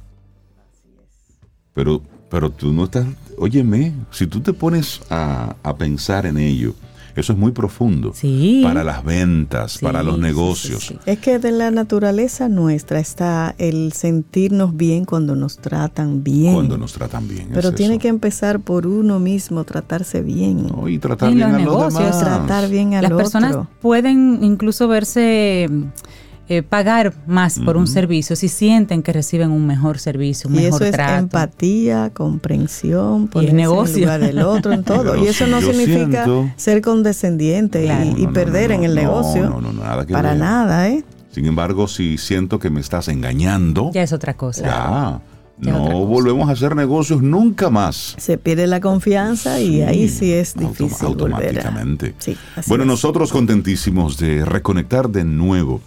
Pero, pero tú no estás, óyeme, si tú te pones a, a pensar en ello, eso es muy profundo. Sí. Para las ventas, Sí, para los negocios. sí. Es que de la naturaleza nuestra está el sentirnos bien cuando nos tratan bien. Cuando nos tratan bien. Pero es tiene eso. que empezar por uno mismo, tratarse bien. No, y tratar En bien los a los negocios, demás. Tratar bien al Las otro. personas pueden incluso verse, eh, pagar más por un servicio si sienten que reciben un mejor servicio, un Y mejor eso es trato. empatía, comprensión, ponerse en negocio. el lugar del otro en todo. Pero y eso no yo significa siento- ser condescendiente y- Claro. y, No, no, perder no, en el no, negocio. No, no, no, nada que Para ver. nada, ¿eh? Sin embargo, si siento que me estás engañando, Ya es otra cosa. ya, Ya no cosa. volvemos a hacer negocios nunca más. Se pierde la confianza y ahí sí es autom- difícil volver a... automáticamente. Sí, así bueno, es. nosotros contentísimos de reconectar de nuevo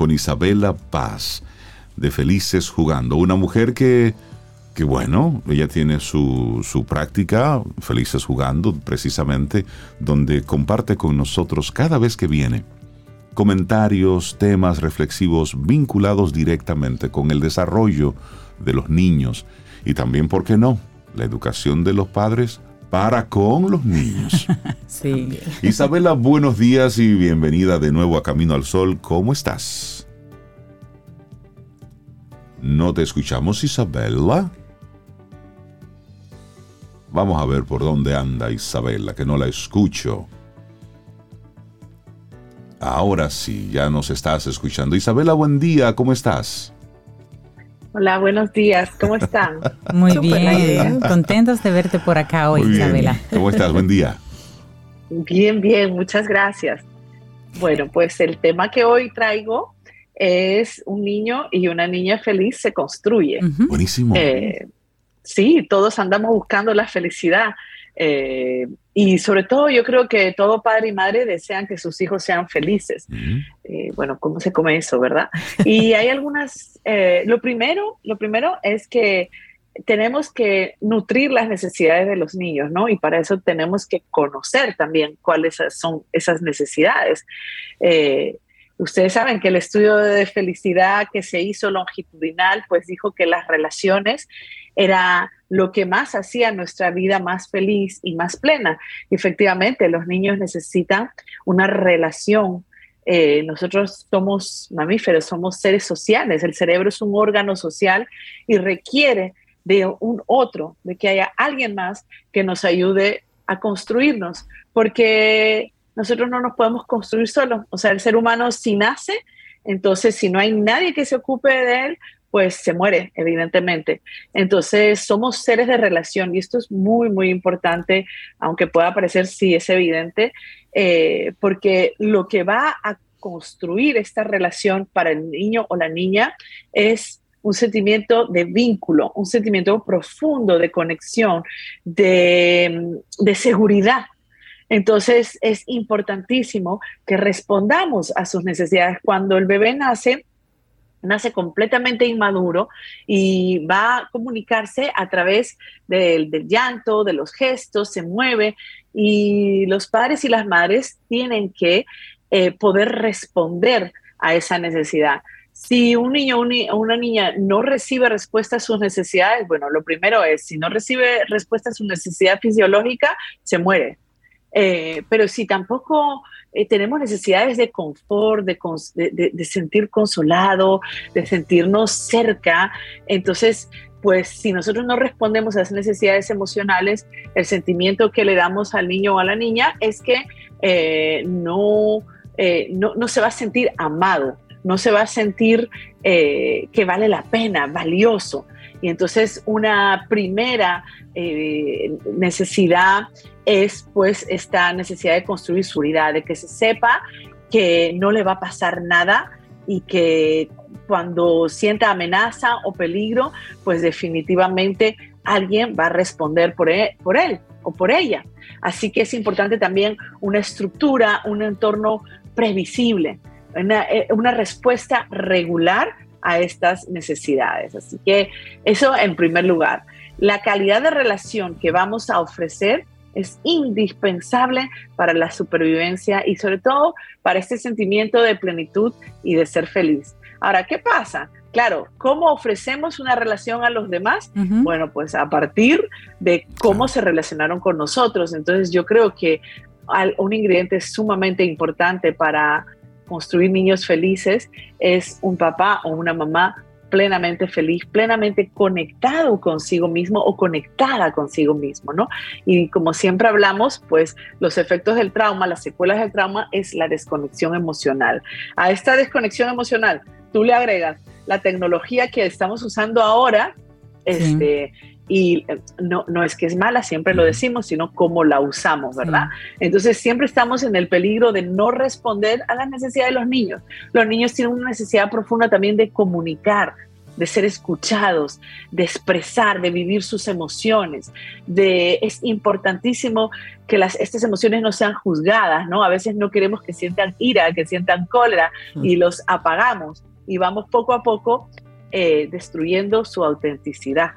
con Isabela Paz de Felices Jugando, una mujer que, que bueno, ella tiene su, su práctica, Felices Jugando, precisamente, donde comparte con nosotros cada vez que viene comentarios, temas reflexivos vinculados directamente con el desarrollo de los niños y también, ¿por qué no?, la educación de los padres para con los niños. Sí. Isabela, buenos días y bienvenida de nuevo a Camino al Sol. ¿Cómo estás? No te escuchamos, Isabela. Vamos a ver por dónde anda Isabela, que no la escucho. Ahora sí, ya nos estás escuchando. Isabela, buen día, ¿cómo estás? Hola, buenos días, ¿cómo están? Muy bien. Contentos de verte por acá hoy. Isabela. ¿Cómo estás? Buen día. Bien, bien, muchas gracias. Bueno, pues el tema que hoy traigo es un niño y una niña feliz se construye. Buenísimo. Eh, sí, todos andamos buscando la felicidad. eh, y sobre todo yo creo que todo padre y madre desean que sus hijos sean felices. Eh, bueno, ¿cómo se come eso, verdad? Y hay algunas, eh, lo primero, lo primero es que tenemos que nutrir las necesidades de los niños, ¿no? Y para eso tenemos que conocer también cuáles son esas necesidades. Eh, ustedes saben que el estudio de felicidad que se hizo longitudinal, pues dijo que las relaciones era lo que más hacía nuestra vida más feliz y más plena. efectivamente, los niños necesitan una relación eh, nosotros somos mamíferos, somos seres sociales, el cerebro es un órgano social y requiere de un otro, de que haya alguien más que nos ayude a construirnos, porque nosotros no nos podemos construir solos. O sea, el ser humano si nace, entonces si no hay nadie que se ocupe de él, pues se muere, evidentemente. Entonces, somos seres de relación y esto es muy, muy importante, aunque pueda parecer, sí, es evidente, eh, porque lo que va a construir esta relación para el niño o la niña es un sentimiento de vínculo, un sentimiento profundo de conexión, de, de seguridad. Entonces es importantísimo que respondamos a sus necesidades. Cuando el bebé nace, nace completamente inmaduro y va a comunicarse a través del, llanto, de los gestos, se mueve y los padres y las madres tienen que eh, poder responder a esa necesidad. Si un niño o una niña no recibe respuesta a sus necesidades, bueno, lo primero es, si no recibe respuesta a su necesidad fisiológica, se muere. Eh, pero si tampoco eh, tenemos necesidades de confort, de, sentir consolado, de sentirnos cerca. Entonces, pues si nosotros no respondemos a esas necesidades emocionales, el sentimiento que le damos al niño o a la niña es que eh, no, no, no, se va a sentir amado, no se va a sentir que vale la pena, valioso. Y entonces una primera necesidad es pues esta necesidad de construir seguridad, de que se sepa que no le va a pasar nada y que cuando sienta amenaza o peligro, pues definitivamente alguien va a responder por él, por él o por ella. Así que es importante también una estructura, un entorno previsible, eh, una respuesta regular a estas necesidades. Así que eso en primer lugar. La calidad de relación que vamos a ofrecer es indispensable para la supervivencia y sobre todo para este sentimiento de plenitud y de ser feliz. Ahora, ¿qué pasa? Claro, ¿cómo ofrecemos una relación a los demás? Bueno, pues a partir de cómo se relacionaron con nosotros. Entonces yo creo que un ingrediente sumamente importante para construir niños felices es un papá o una mamá plenamente feliz, plenamente conectado consigo mismo o conectada consigo mismo, ¿no? Y como siempre hablamos, pues los efectos del trauma, las secuelas del trauma es la desconexión emocional. A esta desconexión emocional, tú le agregas la tecnología que estamos usando ahora, este, y eh, no, no es que es mala, siempre lo decimos, sino cómo la usamos, ¿verdad? Entonces siempre estamos en el peligro de no responder a las necesidades de los niños. Los niños tienen una necesidad profunda también de comunicar, de ser escuchados, de expresar, de vivir sus emociones. De, es importantísimo que las, estas emociones no sean juzgadas, ¿no? A veces no queremos que sientan ira, que sientan cólera y los apagamos y vamos poco a poco eh, destruyendo su autenticidad.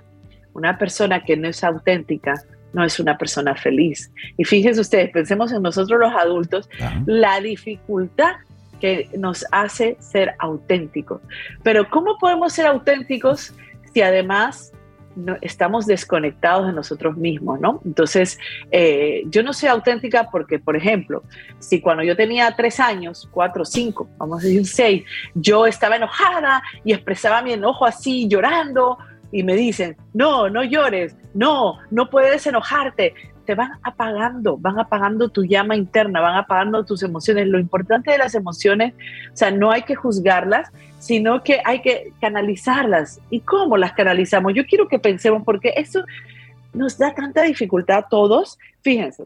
Una persona que no es auténtica no es una persona feliz. Y fíjense ustedes, pensemos en nosotros los adultos, la dificultad que nos hace ser auténticos. Pero ¿cómo podemos ser auténticos si además no, estamos desconectados de nosotros mismos, ¿no? Entonces, eh, yo no soy auténtica porque, por ejemplo, si cuando yo tenía tres años, cuatro, cinco, vamos a decir seis, yo estaba enojada y expresaba mi enojo así, llorando, y me dicen, no, no llores, no, no puedes enojarte, te van apagando, van apagando tu llama interna, van apagando tus emociones. Lo importante de las emociones, o sea, no hay que juzgarlas, sino que hay que canalizarlas. ¿Y cómo las canalizamos? Yo quiero que pensemos, porque eso nos da tanta dificultad a todos. Fíjense,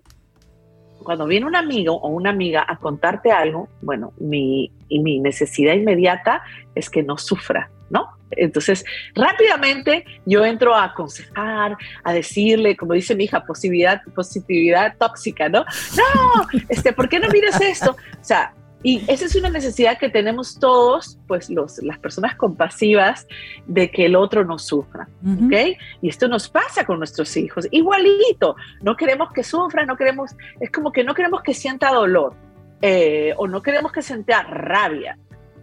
cuando viene un amigo o una amiga a contarte algo, bueno, mi, mi necesidad inmediata es que no sufra, ¿no? Entonces, rápidamente yo entro a aconsejar, a decirle, como dice mi hija, positividad, positividad tóxica, ¿no? No, este, ¿por qué no miras esto? O sea, Y esa es una necesidad que tenemos todos, pues los, las personas compasivas, de que el otro no sufra, ¿ok? Y esto nos pasa con nuestros hijos, igualito, no queremos que sufra, no queremos, es como que no queremos que sienta dolor, eh, o no queremos que sienta rabia.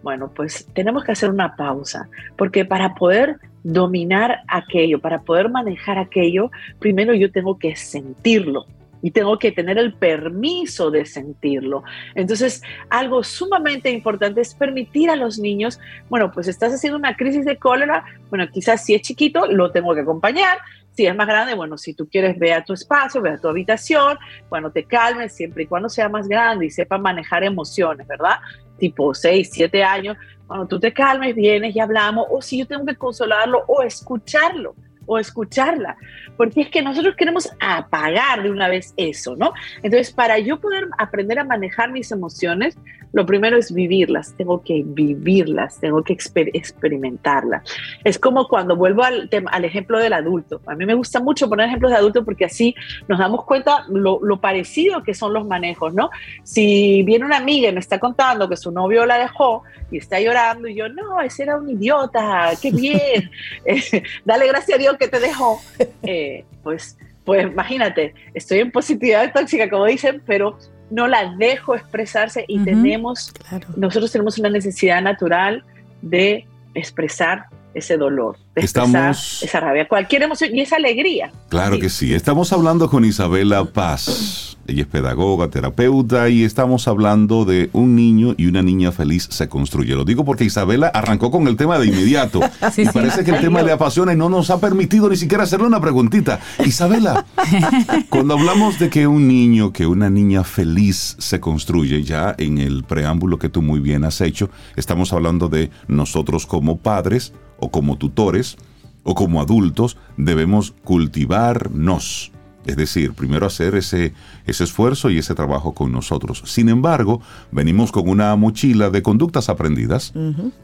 Bueno, pues tenemos que hacer una pausa, porque para poder dominar aquello, para poder manejar aquello, primero yo tengo que sentirlo, y tengo que tener el permiso de sentirlo. Entonces, algo sumamente importante es permitir a los niños, bueno, pues estás haciendo una crisis de cólera, bueno, quizás si es chiquito, lo tengo que acompañar. Si es más grande, bueno, si tú quieres, ve a tu espacio, ve a tu habitación, bueno, te calmes siempre y cuando sea más grande y sepa manejar emociones, ¿verdad? Tipo 6, 7 años, cuando tú te calmes, vienes y hablamos, o si yo tengo que consolarlo o escucharlo o escucharla, porque es que nosotros queremos apagar de una vez eso, ¿no? Entonces, para yo poder aprender a manejar mis emociones, lo primero es vivirlas, tengo que vivirlas, tengo que experimentarlas. Es como cuando vuelvo al, al ejemplo del adulto. A mí me gusta mucho poner ejemplos de adulto porque así nos damos cuenta lo, lo parecido que son los manejos, ¿no? Si viene una amiga y me está contando que su novio la dejó y está llorando y yo, no, ese era un idiota, qué bien, eh, dale gracias a Dios que te dejó, eh, pues, pues imagínate, estoy en positividad tóxica, como dicen, pero no la dejo expresarse y tenemos, nosotros tenemos una necesidad natural de expresar ese dolor, Estamos, esa rabia, cualquier emoción y esa alegría. Claro que sí. Estamos hablando con Isabela Paz. Ella es pedagoga, terapeuta y estamos hablando de un niño y una niña feliz se construye. Lo digo porque Isabela arrancó con el tema de inmediato. y parece que el tema le apasiona y no nos ha permitido ni siquiera hacerle una preguntita. Isabela, cuando hablamos de que un niño, que una niña feliz se construye, ya en el preámbulo que tú muy bien has hecho, estamos hablando de nosotros como padres o como tutores o como adultos debemos cultivarnos es decir, primero hacer ese, ese esfuerzo y ese trabajo con nosotros. Sin embargo, venimos con una mochila de conductas aprendidas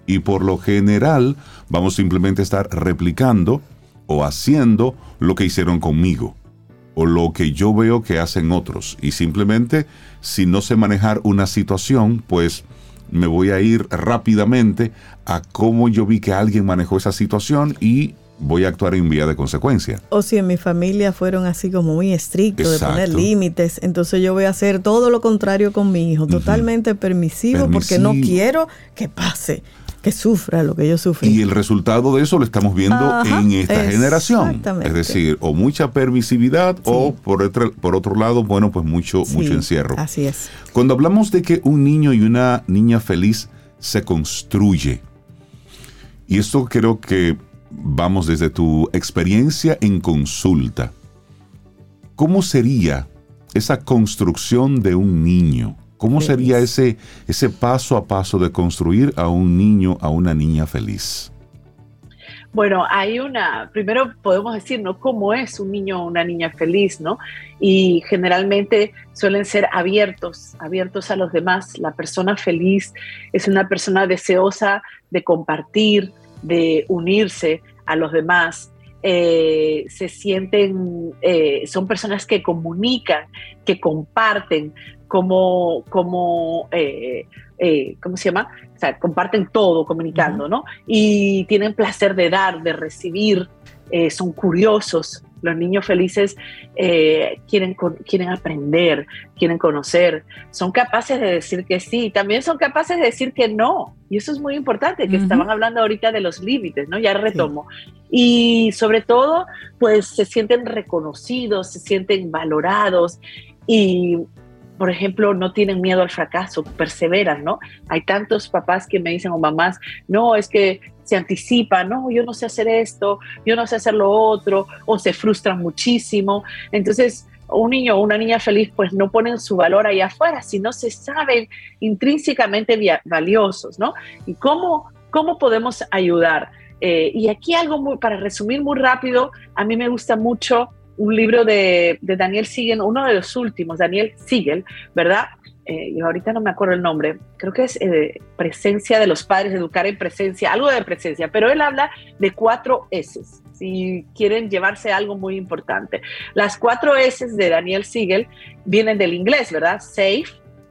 y por lo general vamos simplemente a estar replicando o haciendo lo que hicieron conmigo o lo que yo veo que hacen otros. Y simplemente, si no sé manejar una situación, pues me voy a ir rápidamente a cómo yo vi que alguien manejó esa situación y voy a actuar en vía de consecuencia. O si en mi familia fueron así como muy estrictos, de poner límites, entonces yo voy a hacer todo lo contrario con mi hijo, totalmente permisivo, porque no quiero que pase que sufra lo que yo sufrí. Y el resultado de eso lo estamos viendo en esta generación. Es decir, o mucha permisividad o por otro, por otro lado, bueno, pues mucho, mucho encierro. Así es. Cuando hablamos de que un niño y una niña feliz se construye, y esto creo que vamos desde tu experiencia en consulta, ¿cómo sería esa construcción de un niño? ¿Cómo sería ese, ese paso a paso de construir a un niño, a una niña feliz? Bueno, hay una, primero podemos decir, ¿no? ¿Cómo es un niño o una niña feliz, ¿no? Y generalmente suelen ser abiertos, abiertos a los demás. La persona feliz es una persona deseosa de compartir, de unirse a los demás, eh, se sienten, eh, son personas que comunican, que comparten, como, como eh, ¿cómo se llama? O sea, comparten todo comunicando, ¿no? Y tienen placer de dar, de recibir, son curiosos, los niños felices eh, quieren, quieren aprender, quieren conocer, son capaces de decir que sí, también son capaces de decir que no. Y eso es muy importante, que estaban hablando ahorita de los límites, ¿no? Ya retomo. Y sobre todo, pues se sienten reconocidos, se sienten valorados y por ejemplo, no tienen miedo al fracaso, perseveran, ¿no? Hay tantos papás que me dicen o mamás, no, es que se anticipan, no, yo no sé hacer esto, yo no sé hacer lo otro, o se frustran muchísimo. Entonces, un niño o una niña feliz, pues no ponen su valor ahí afuera, sino se saben intrínsecamente valiosos, ¿no? ¿Y cómo, cómo podemos ayudar? Eh, y aquí algo muy, para resumir muy rápido, a mí me gusta mucho un libro de, Daniel Siegel, uno de los últimos, Daniel Siegel, ¿verdad? Eh, y ahorita no me acuerdo el nombre, creo que es eh, Presencia de los Padres, Educar en Presencia, algo de presencia, pero él habla de cuatro S, si quieren llevarse algo muy importante. Las cuatro S de Daniel Siegel vienen del inglés, ¿verdad? Safe,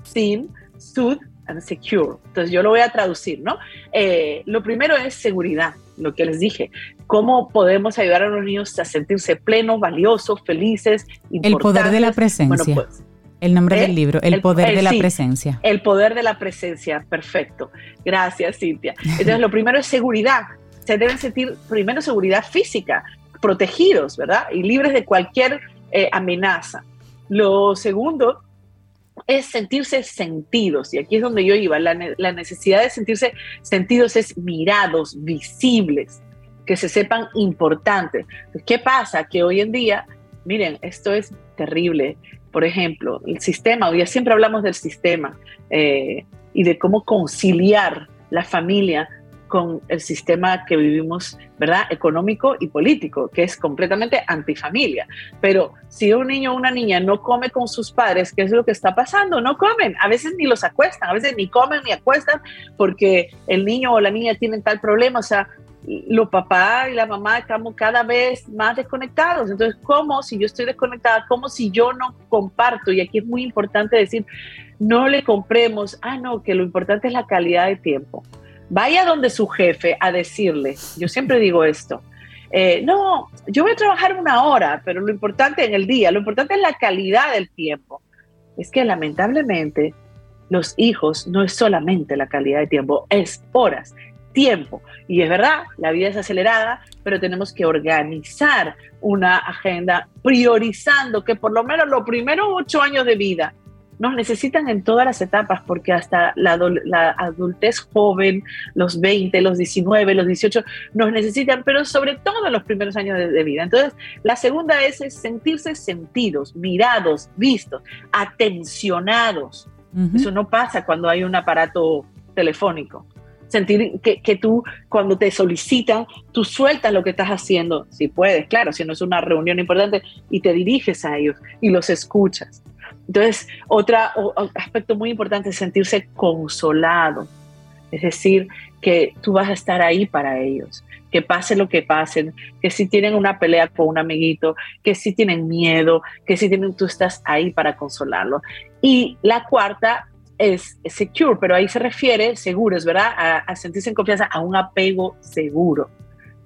Sin, Soothe and secure. Entonces yo lo voy a traducir, ¿no? Eh, lo primero es seguridad, lo que les dije. ¿Cómo podemos ayudar a los niños a sentirse plenos, valiosos, felices? El poder de la presencia. pues, el nombre del ¿eh? libro, El, poder de la presencia. El poder de la presencia, perfecto. Gracias, Cintia. Entonces, lo primero es seguridad. Se deben sentir primero seguridad física, protegidos, ¿verdad? Y libres de cualquier eh, amenaza. Lo segundo es sentirse sentidos, y aquí es donde yo iba, la, necesidad de sentirse sentidos es mirados, visibles, que se sepan importantes. ¿Qué pasa? Que hoy en día, miren, esto es terrible. Por ejemplo, el sistema, hoy siempre hablamos del sistema eh, y de cómo conciliar la familia con el sistema que vivimos, ¿verdad? Económico y político, que es completamente antifamilia. Pero si un niño o una niña no come con sus padres, ¿qué es lo que está pasando? No comen, a veces ni los acuestan, a veces ni comen ni acuestan porque el niño o la niña tienen tal problema, o sea, los papás y la mamá estamos cada vez más desconectados. Entonces, ¿cómo si yo estoy desconectada? ¿Cómo si yo no comparto? Y aquí es muy importante decir, no le compremos, ah, no, que lo importante es la calidad de tiempo. Vaya donde su jefe a decirle, yo siempre digo esto, eh, no, yo voy a trabajar una hora, pero lo importante en el día, lo importante es la calidad del tiempo. Es que lamentablemente los hijos no es solamente la calidad de tiempo, es horas, tiempo. Y es verdad, la vida es acelerada, pero tenemos que organizar una agenda priorizando que por lo menos los primeros ocho años de vida nos necesitan en todas las etapas, porque hasta la, adultez joven, los 20, los 19, los 18, nos necesitan, pero sobre todo en los primeros años de, vida. Entonces, la segunda es, sentirse sentidos, mirados, vistos, atencionados. Eso no pasa cuando hay un aparato telefónico sentir que, que, tú cuando te solicitan, tú sueltas lo que estás haciendo, si puedes, claro, si no es una reunión importante, y te diriges a ellos y los escuchas. Entonces, otro aspecto muy importante es sentirse consolado, es decir, que tú vas a estar ahí para ellos, que pase lo que pase, que si tienen una pelea con un amiguito, que si tienen miedo, que si tienen, tú estás ahí para consolarlo. Y la cuarta es secure, pero ahí se refiere, seguros, ¿verdad? A, a sentirse en confianza, a un apego seguro,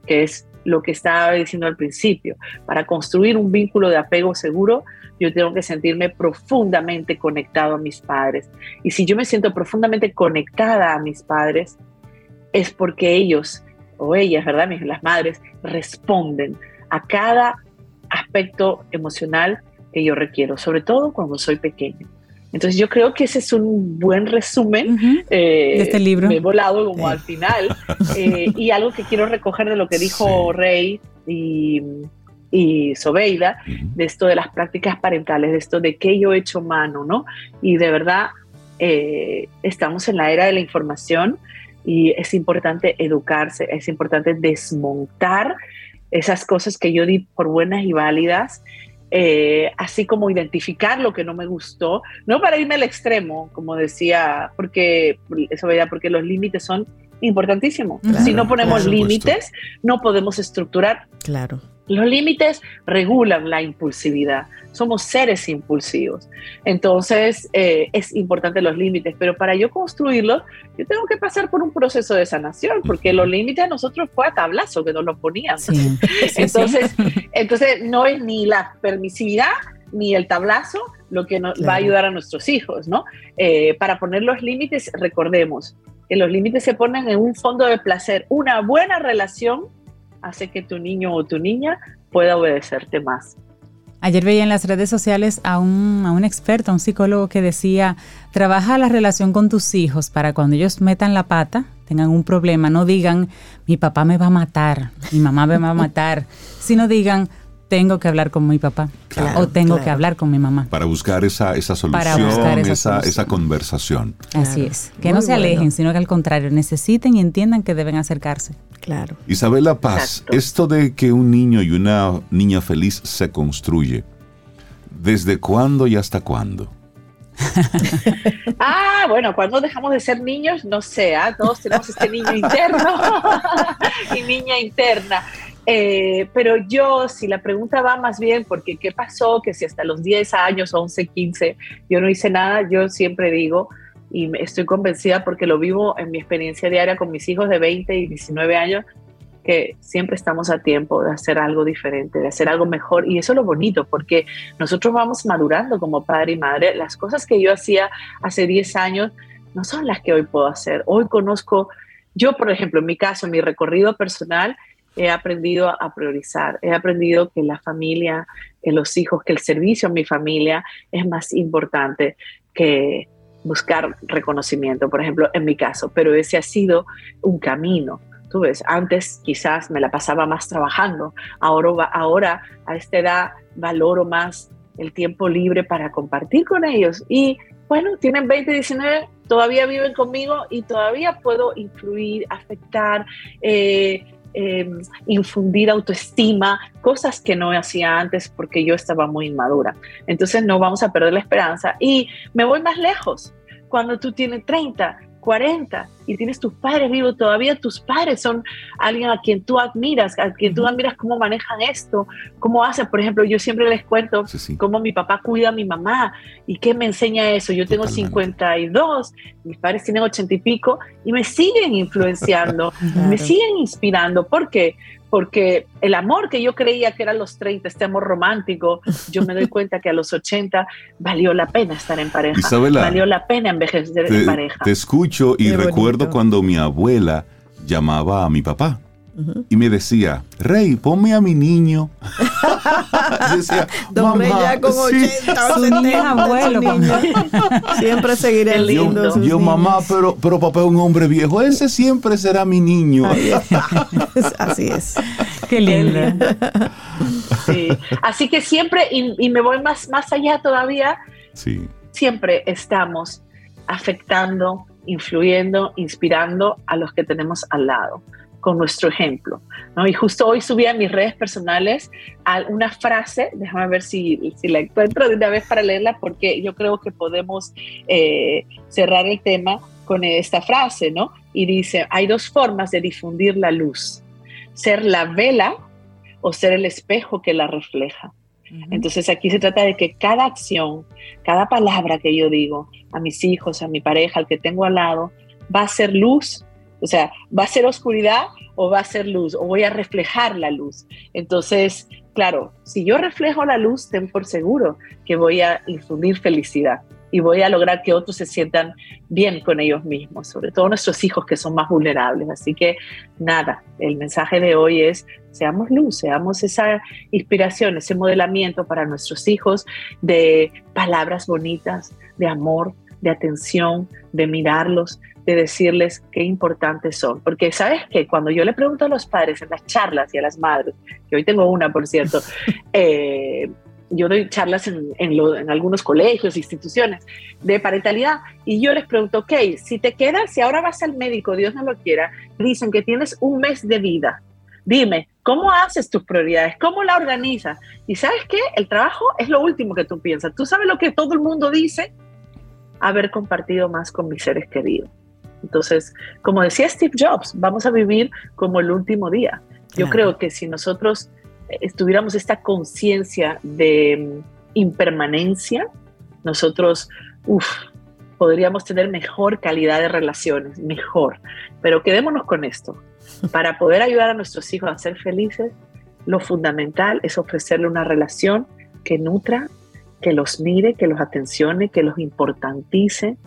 que es lo que estaba diciendo al principio. Para construir un vínculo de apego seguro, yo tengo que sentirme profundamente conectado a mis padres. Y si yo me siento profundamente conectada a mis padres, es porque ellos o ellas, ¿verdad? Las madres responden a cada aspecto emocional que yo requiero, sobre todo cuando soy pequeño. Entonces yo creo que ese es un buen resumen eh, de este libro. Me he volado como al final. Eh, y algo que quiero recoger de lo que dijo Rey y, y Sobeida, de esto de las prácticas parentales, de esto de que yo he hecho mano, ¿no? Y de verdad, eh, estamos en la era de la información y es importante educarse, es importante desmontar esas cosas que yo di por buenas y válidas, eh, así como identificar lo que no me gustó, no para irme al extremo, como decía, porque eso porque los límites son importantísimos. si no ponemos límites, no podemos estructurar. Claro. Los límites regulan la impulsividad. Somos seres impulsivos. Entonces, eh, es importante los límites, pero para yo construirlos, yo tengo que pasar por un proceso de sanación, porque los límites a nosotros fue a tablazo que nos los ponían. entonces, entonces, no es ni la permisividad ni el tablazo lo que nos va a ayudar a nuestros hijos, ¿no? Eh, para poner los límites, recordemos que los límites se ponen en un fondo de placer. Una buena relación hace que tu niño o tu niña pueda obedecerte más. Ayer veía en las redes sociales a un, a un experto, a un psicólogo que decía, trabaja la relación con tus hijos para cuando ellos metan la pata, tengan un problema, no digan, mi papá me va a matar, mi mamá me va a matar, sino digan, tengo que hablar con mi papá o tengo que hablar con mi mamá. Para buscar esa, esa solución, esa, esa, conversación. Así es, que no se alejen, sino que al contrario, necesiten y entiendan que deben acercarse. Claro. Isabela Paz, esto de que un niño y una niña feliz se construye, ¿desde cuándo y hasta cuándo? ah, bueno, cuando dejamos de ser niños, no sé, ¿ah? todos tenemos este niño interno y niña interna. Eh, pero yo, si la pregunta va más bien porque qué pasó, que si hasta los 10 años, 11, 15, yo no hice nada, yo siempre digo, y estoy convencida porque lo vivo en mi experiencia diaria con mis hijos de 20 y 19 años, que siempre estamos a tiempo de hacer algo diferente, de hacer algo mejor. Y eso es lo bonito, porque nosotros vamos madurando como padre y madre. Las cosas que yo hacía hace 10 años no son las que hoy puedo hacer. Hoy conozco, yo por ejemplo, en mi caso, en mi recorrido personal, he aprendido a priorizar, he aprendido que la familia, que los hijos, que el servicio a mi familia es más importante que buscar reconocimiento, por ejemplo, en mi caso, pero ese ha sido un camino. Tú ves, antes quizás me la pasaba más trabajando, ahora, ahora a esta edad valoro más el tiempo libre para compartir con ellos y bueno, tienen 20, 19, todavía viven conmigo y todavía puedo influir, afectar, eh, em, infundir autoestima, cosas que no hacía antes porque yo estaba muy inmadura. Entonces no vamos a perder la esperanza y me voy más lejos. Cuando tú tienes 30, 40 y tienes tus padres vivos, todavía tus padres son alguien a quien tú admiras, a quien tú admiras cómo manejan esto, cómo hacen. Por ejemplo, yo siempre les cuento cómo mi papá cuida a mi mamá y qué me enseña eso. Yo tengo 52, mis padres tienen 80 y pico y me siguen influenciando, me siguen inspirando. ¿Por qué? porque el amor que yo creía que era a los 30, este amor romántico, yo me doy cuenta que a los 80 valió la pena estar en pareja. valió la pena envejecer en pareja. Te escucho y recuerdo cuando mi abuela llamaba a mi papá y me decía, Rey, ponme a mi niño. decía, Don Rey ya con 80 sí, abuelo. siempre seguiré lindo. Yo, yo mamá, pero, pero papá es un hombre viejo. Ese siempre será mi niño. Así es. Qué lindo. Sí. Así que siempre, y, y, me voy más, más allá todavía, sí. siempre estamos afectando, influyendo, inspirando a los que tenemos al lado con nuestro ejemplo. ¿no? Y justo hoy subí a mis redes personales una frase, déjame ver si, si, la encuentro de una vez para leerla, porque yo creo que podemos eh, cerrar el tema con esta frase, ¿no? Y dice, hay dos formas de difundir la luz, ser la vela o ser el espejo que la refleja. Entonces aquí se trata de que cada acción, cada palabra que yo digo a mis hijos, a mi pareja, al que tengo al lado, va a ser luz o sea, ¿va a ser oscuridad o va a ser luz? ¿O voy a reflejar la luz? Entonces, claro, si yo reflejo la luz, ten por seguro que voy a infundir felicidad y voy a lograr que otros se sientan bien con ellos mismos, sobre todo nuestros hijos que son más vulnerables. Así que nada, el mensaje de hoy es, seamos luz, seamos esa inspiración, ese modelamiento para nuestros hijos de palabras bonitas, de amor, de atención, de mirarlos, de decirles qué importantes son. Porque sabes que cuando yo le pregunto a los padres en las charlas y a las madres, que hoy tengo una, por cierto, eh, yo doy charlas en, en, algunos colegios, instituciones de parentalidad, y yo les pregunto, ok, si te quedas, si ahora vas al médico, Dios no lo quiera, dicen que tienes un mes de vida. Dime, ¿cómo haces tus prioridades? ¿Cómo la organizas? Y sabes qué? El trabajo es lo último que tú piensas. Tú sabes lo que todo el mundo dice, haber compartido más con mis seres queridos. Entonces, como decía Steve Jobs, vamos a vivir como el último día. Yo creo que si nosotros estuviéramos esta conciencia de mm, impermanencia, nosotros podríamos tener mejor calidad de relaciones, mejor. Pero quedémonos con esto. Para poder ayudar a nuestros hijos a ser felices, lo fundamental es ofrecerle una relación que nutra, que los mire, que los atencione, que los importantice,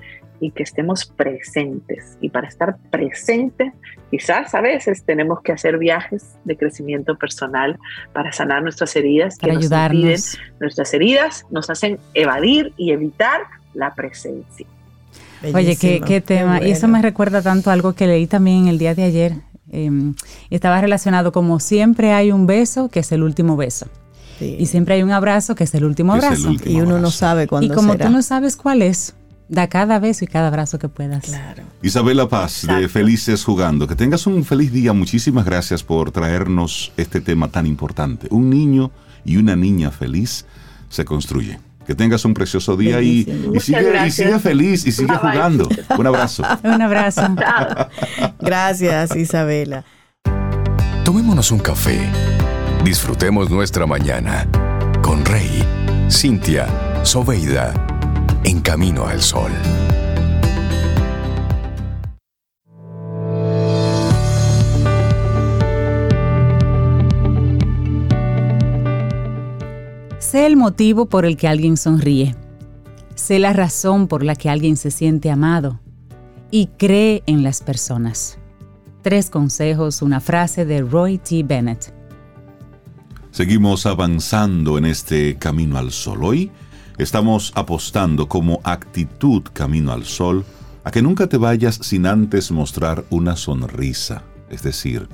y que estemos presentes. Y para estar presentes, quizás a veces tenemos que hacer viajes de crecimiento personal para sanar nuestras heridas, que nos ayudarnos. nuestras heridas nos hacen evadir y evitar la presencia. Oye, qué, tema. Y eso me recuerda tanto algo que leí también el día de ayer. Em, estaba relacionado como siempre hay un beso que es el último beso. Y siempre hay un abrazo que es el último abrazo. y uno no sabe cuándo Y como tú no sabes cuál es, Da cada beso y cada abrazo que puedas. Claro. Isabela Paz, de Felices Jugando. Que tengas un feliz día. Muchísimas gracias por traernos este tema tan importante. Un niño y una niña feliz se construye. Que tengas un precioso día y, sigue, feliz y sigue jugando. Un abrazo. un abrazo. gracias, Isabela. Tomémonos un café. Disfrutemos nuestra mañana con Rey, Cintia, Soveida en Camino al Sol. Sé el motivo por el que alguien sonríe. Sé la razón por la que alguien se siente amado. Y cree en las personas. Tres consejos, una frase de Roy T. Bennett. Seguimos avanzando en este camino al sol. Hoy estamos apostando como actitud camino al sol a que nunca te vayas sin antes mostrar una sonrisa. Es decir,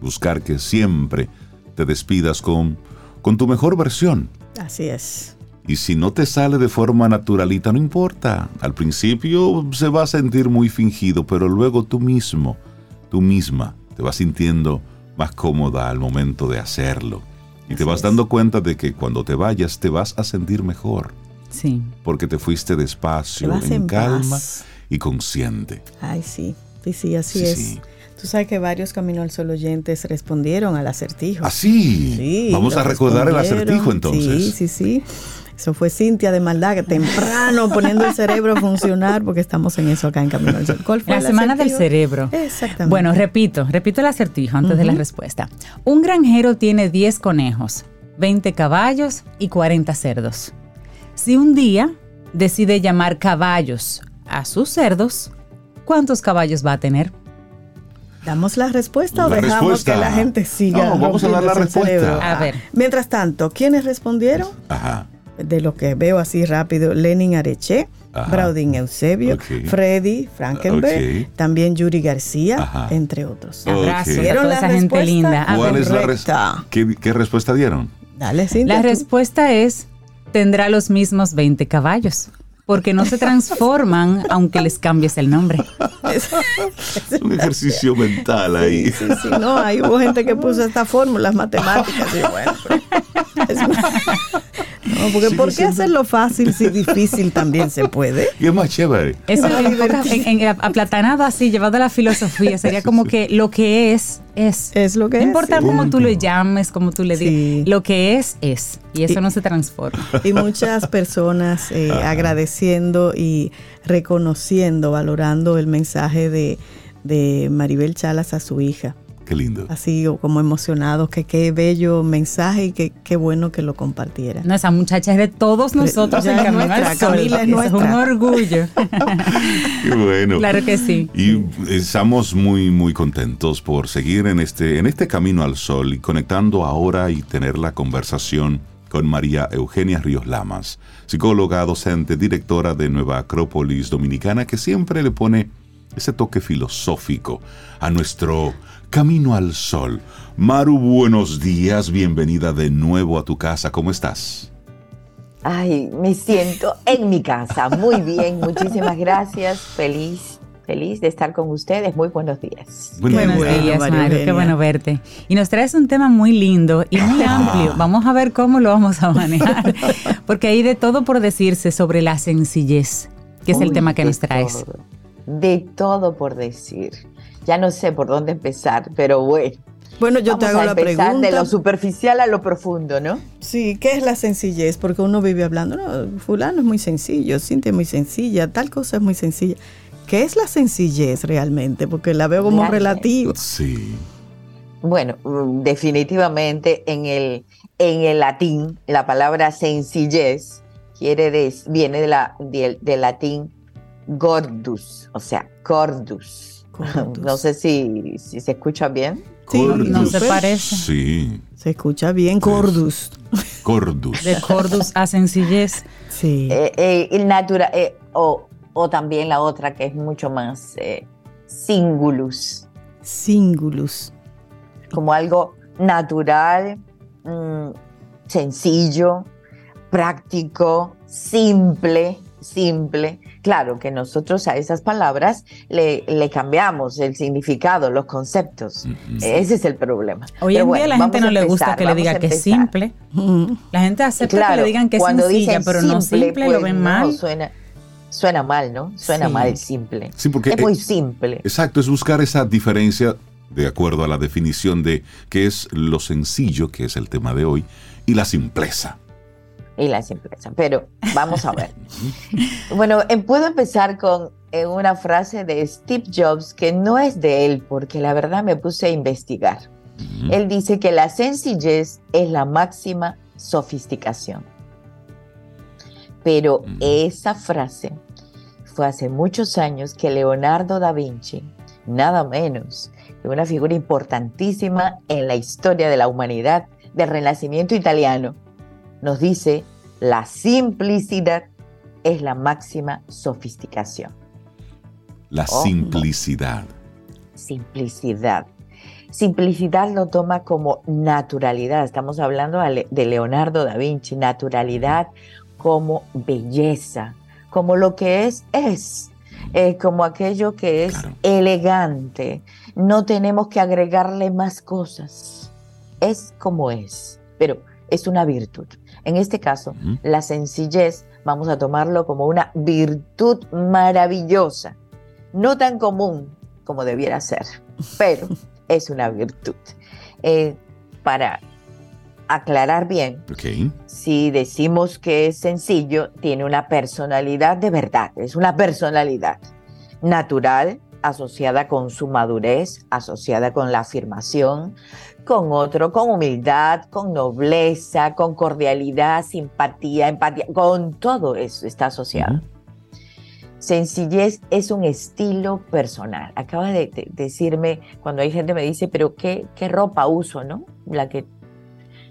buscar que siempre te despidas con, con tu mejor versión. Así es. Y si no te sale de forma naturalita, no importa. Al principio se va a sentir muy fingido, pero luego tú mismo, tú misma, te vas sintiendo más cómoda al momento de hacerlo. Y te vas es. dando cuenta de que cuando te vayas te vas a sentir mejor, Sí. porque te fuiste Te despacio, en en calma paz. y consciente. Ay, sí. Sí, sí, así Sí, es. sí. Tú sabes que varios Camino al Sol oyentes respondieron al acertijo. Así. Sí, Vamos lo a recordar el acertijo entonces. Sí, sí, sí. Eso fue Cintia de maldad, que temprano poniendo el cerebro a funcionar, porque estamos en eso acá en Camino al Sol. ¿Cuál fue La semana del cerebro. Exactamente. Bueno, repito, repito el acertijo antes de la respuesta. Un granjero tiene 10 conejos, 20 caballos y 40 cerdos. Si un día decide llamar caballos a sus cerdos, ¿cuántos caballos va a tener? ¿Damos la respuesta o La dejamos respuesta. que la gente siga? No, vamos a dar la respuesta. cerebro? A ver. Mientras tanto, ¿quiénes respondieron? Ajá. De lo que veo así rápido, Lenin Areche, Ajá. Braudín Eusebio. Freddy Frankenberg, también Yuri García, Ajá. entre otros. Abrazo Ok. a ¿Vieron toda la esa gente linda. ¿Cuál es la res-. ¿Qué, qué respuesta dieron? Dale, Cintia. la tú. respuesta es, tendrá los mismos 20 caballos, porque no se transforman aunque les cambies el nombre. Es- Es un ejercicio mental ahí. Sí, sí, no, ahí hubo gente que puso estas fórmulas matemáticas y bueno, pero es una- No, porque ¿por qué siendo- hacerlo fácil si difícil también se puede? Y es más chévere. Eso en, en- en- aplatanado así, llevado a la filosofía, sería como que lo que es, es. Es lo que no es, importa sí. cómo tú lo llames, cómo tú le Sí. digas, lo que es, es. Y eso Y- no se transforma. Y muchas personas eh, agradeciendo y reconociendo, valorando el mensaje de, de Maribel Chalas a su hija. Qué lindo. Así como emocionados, que qué bello mensaje y que qué bueno que lo compartiera. No, esa muchacha es de todos nosotros en es Camino al nuestra, Sol. Camila es un orgullo. Qué bueno. claro que sí. Y estamos muy, muy contentos por seguir en este, en este camino al sol y conectando ahora y tener la conversación con María Eugenia Ríos Lamas, psicóloga, docente, directora de Nueva Acrópolis Dominicana, que siempre le pone ese toque filosófico a nuestro camino al sol. Maru, buenos días, bienvenida de nuevo a tu casa, ¿cómo estás? Ay, me siento en mi casa. Muy bien, muchísimas gracias. Feliz, feliz de estar con ustedes. Muy buenos días. Bueno, Buenos bueno, días, María Mario. Qué bueno verte. Y nos traes un tema muy lindo y muy amplio. Vamos a ver cómo lo vamos a manejar. Porque hay de todo por decirse sobre la sencillez, que es el tema que nos traes. todo, de todo por decir. Ya no sé por dónde empezar, pero bueno. Bueno, yo te hago a la pregunta. de lo superficial a lo profundo, ¿no? Sí, ¿qué es la sencillez? Porque uno vive hablando, no, fulano es muy sencillo, Cintia es muy sencilla, tal cosa es muy sencilla. ¿Qué es la sencillez realmente? Porque la veo como Realmente. relativa. Sí. Bueno, mm, definitivamente en el, en el latín la palabra sencillez quiere des- viene de la, del, del latín gordus, o sea, cordus. Cordus. No sé si, si se escucha bien. Sí, Cordus. no se parece. Sí, Se escucha bien, cordus. cordus. De cordus a sencillez. Sí. Eh, eh, el natura, eh, o, o también la otra que es mucho más eh, singulus, Singulus. como algo natural, mm, sencillo, práctico, simple, simple. Claro que nosotros a esas palabras le, le cambiamos el significado, los conceptos. Ujú. Ese es el problema. Hoy Pero en bueno, día la gente no le gusta que le diga que es simple. Mm. La gente acepta Claro, que le digan que es cuando sencilla, dicen pero no simple, lo pues, ven no, mal. suena, suena mal, ¿no? Suena Sí. mal simple. Sí, porque es muy simple. Exacto, es buscar esa diferencia de acuerdo a la definición de qué es lo sencillo, que es el tema de hoy, y la simpleza. Y la simpleza. Pero vamos a ver. bueno, eh, puedo empezar con eh, una frase de Steve Jobs que no es de él, porque la verdad me puse a investigar. Ujú. Él dice que la sencillez es la máxima sofisticación. Pero esa frase fue hace muchos años que Leonardo da Vinci, nada menos una figura importantísima en la historia de la humanidad, del Renacimiento italiano, nos dice, la simplicidad es la máxima sofisticación. La simplicidad. Simplicidad. Simplicidad lo toma como naturalidad. Estamos hablando de Leonardo da Vinci. Naturalidad como belleza, como lo que es, es. Eh, como aquello que es Claro. elegante. No tenemos que agregarle más cosas. Es como es, pero es una virtud. En este caso, la sencillez vamos a tomarlo como una virtud maravillosa, no tan común como debiera ser, pero es una virtud. Eh, para aclarar bien, si decimos que es sencillo, tiene una personalidad de verdad, es una personalidad natural, asociada con su madurez, asociada con la afirmación, con otro, con humildad, con nobleza, con cordialidad, simpatía, empatía, con todo eso está asociado. Sencillez es un estilo personal. Acaba de, de- decirme, cuando hay gente me dice, pero ¿qué, qué ropa uso, no? La que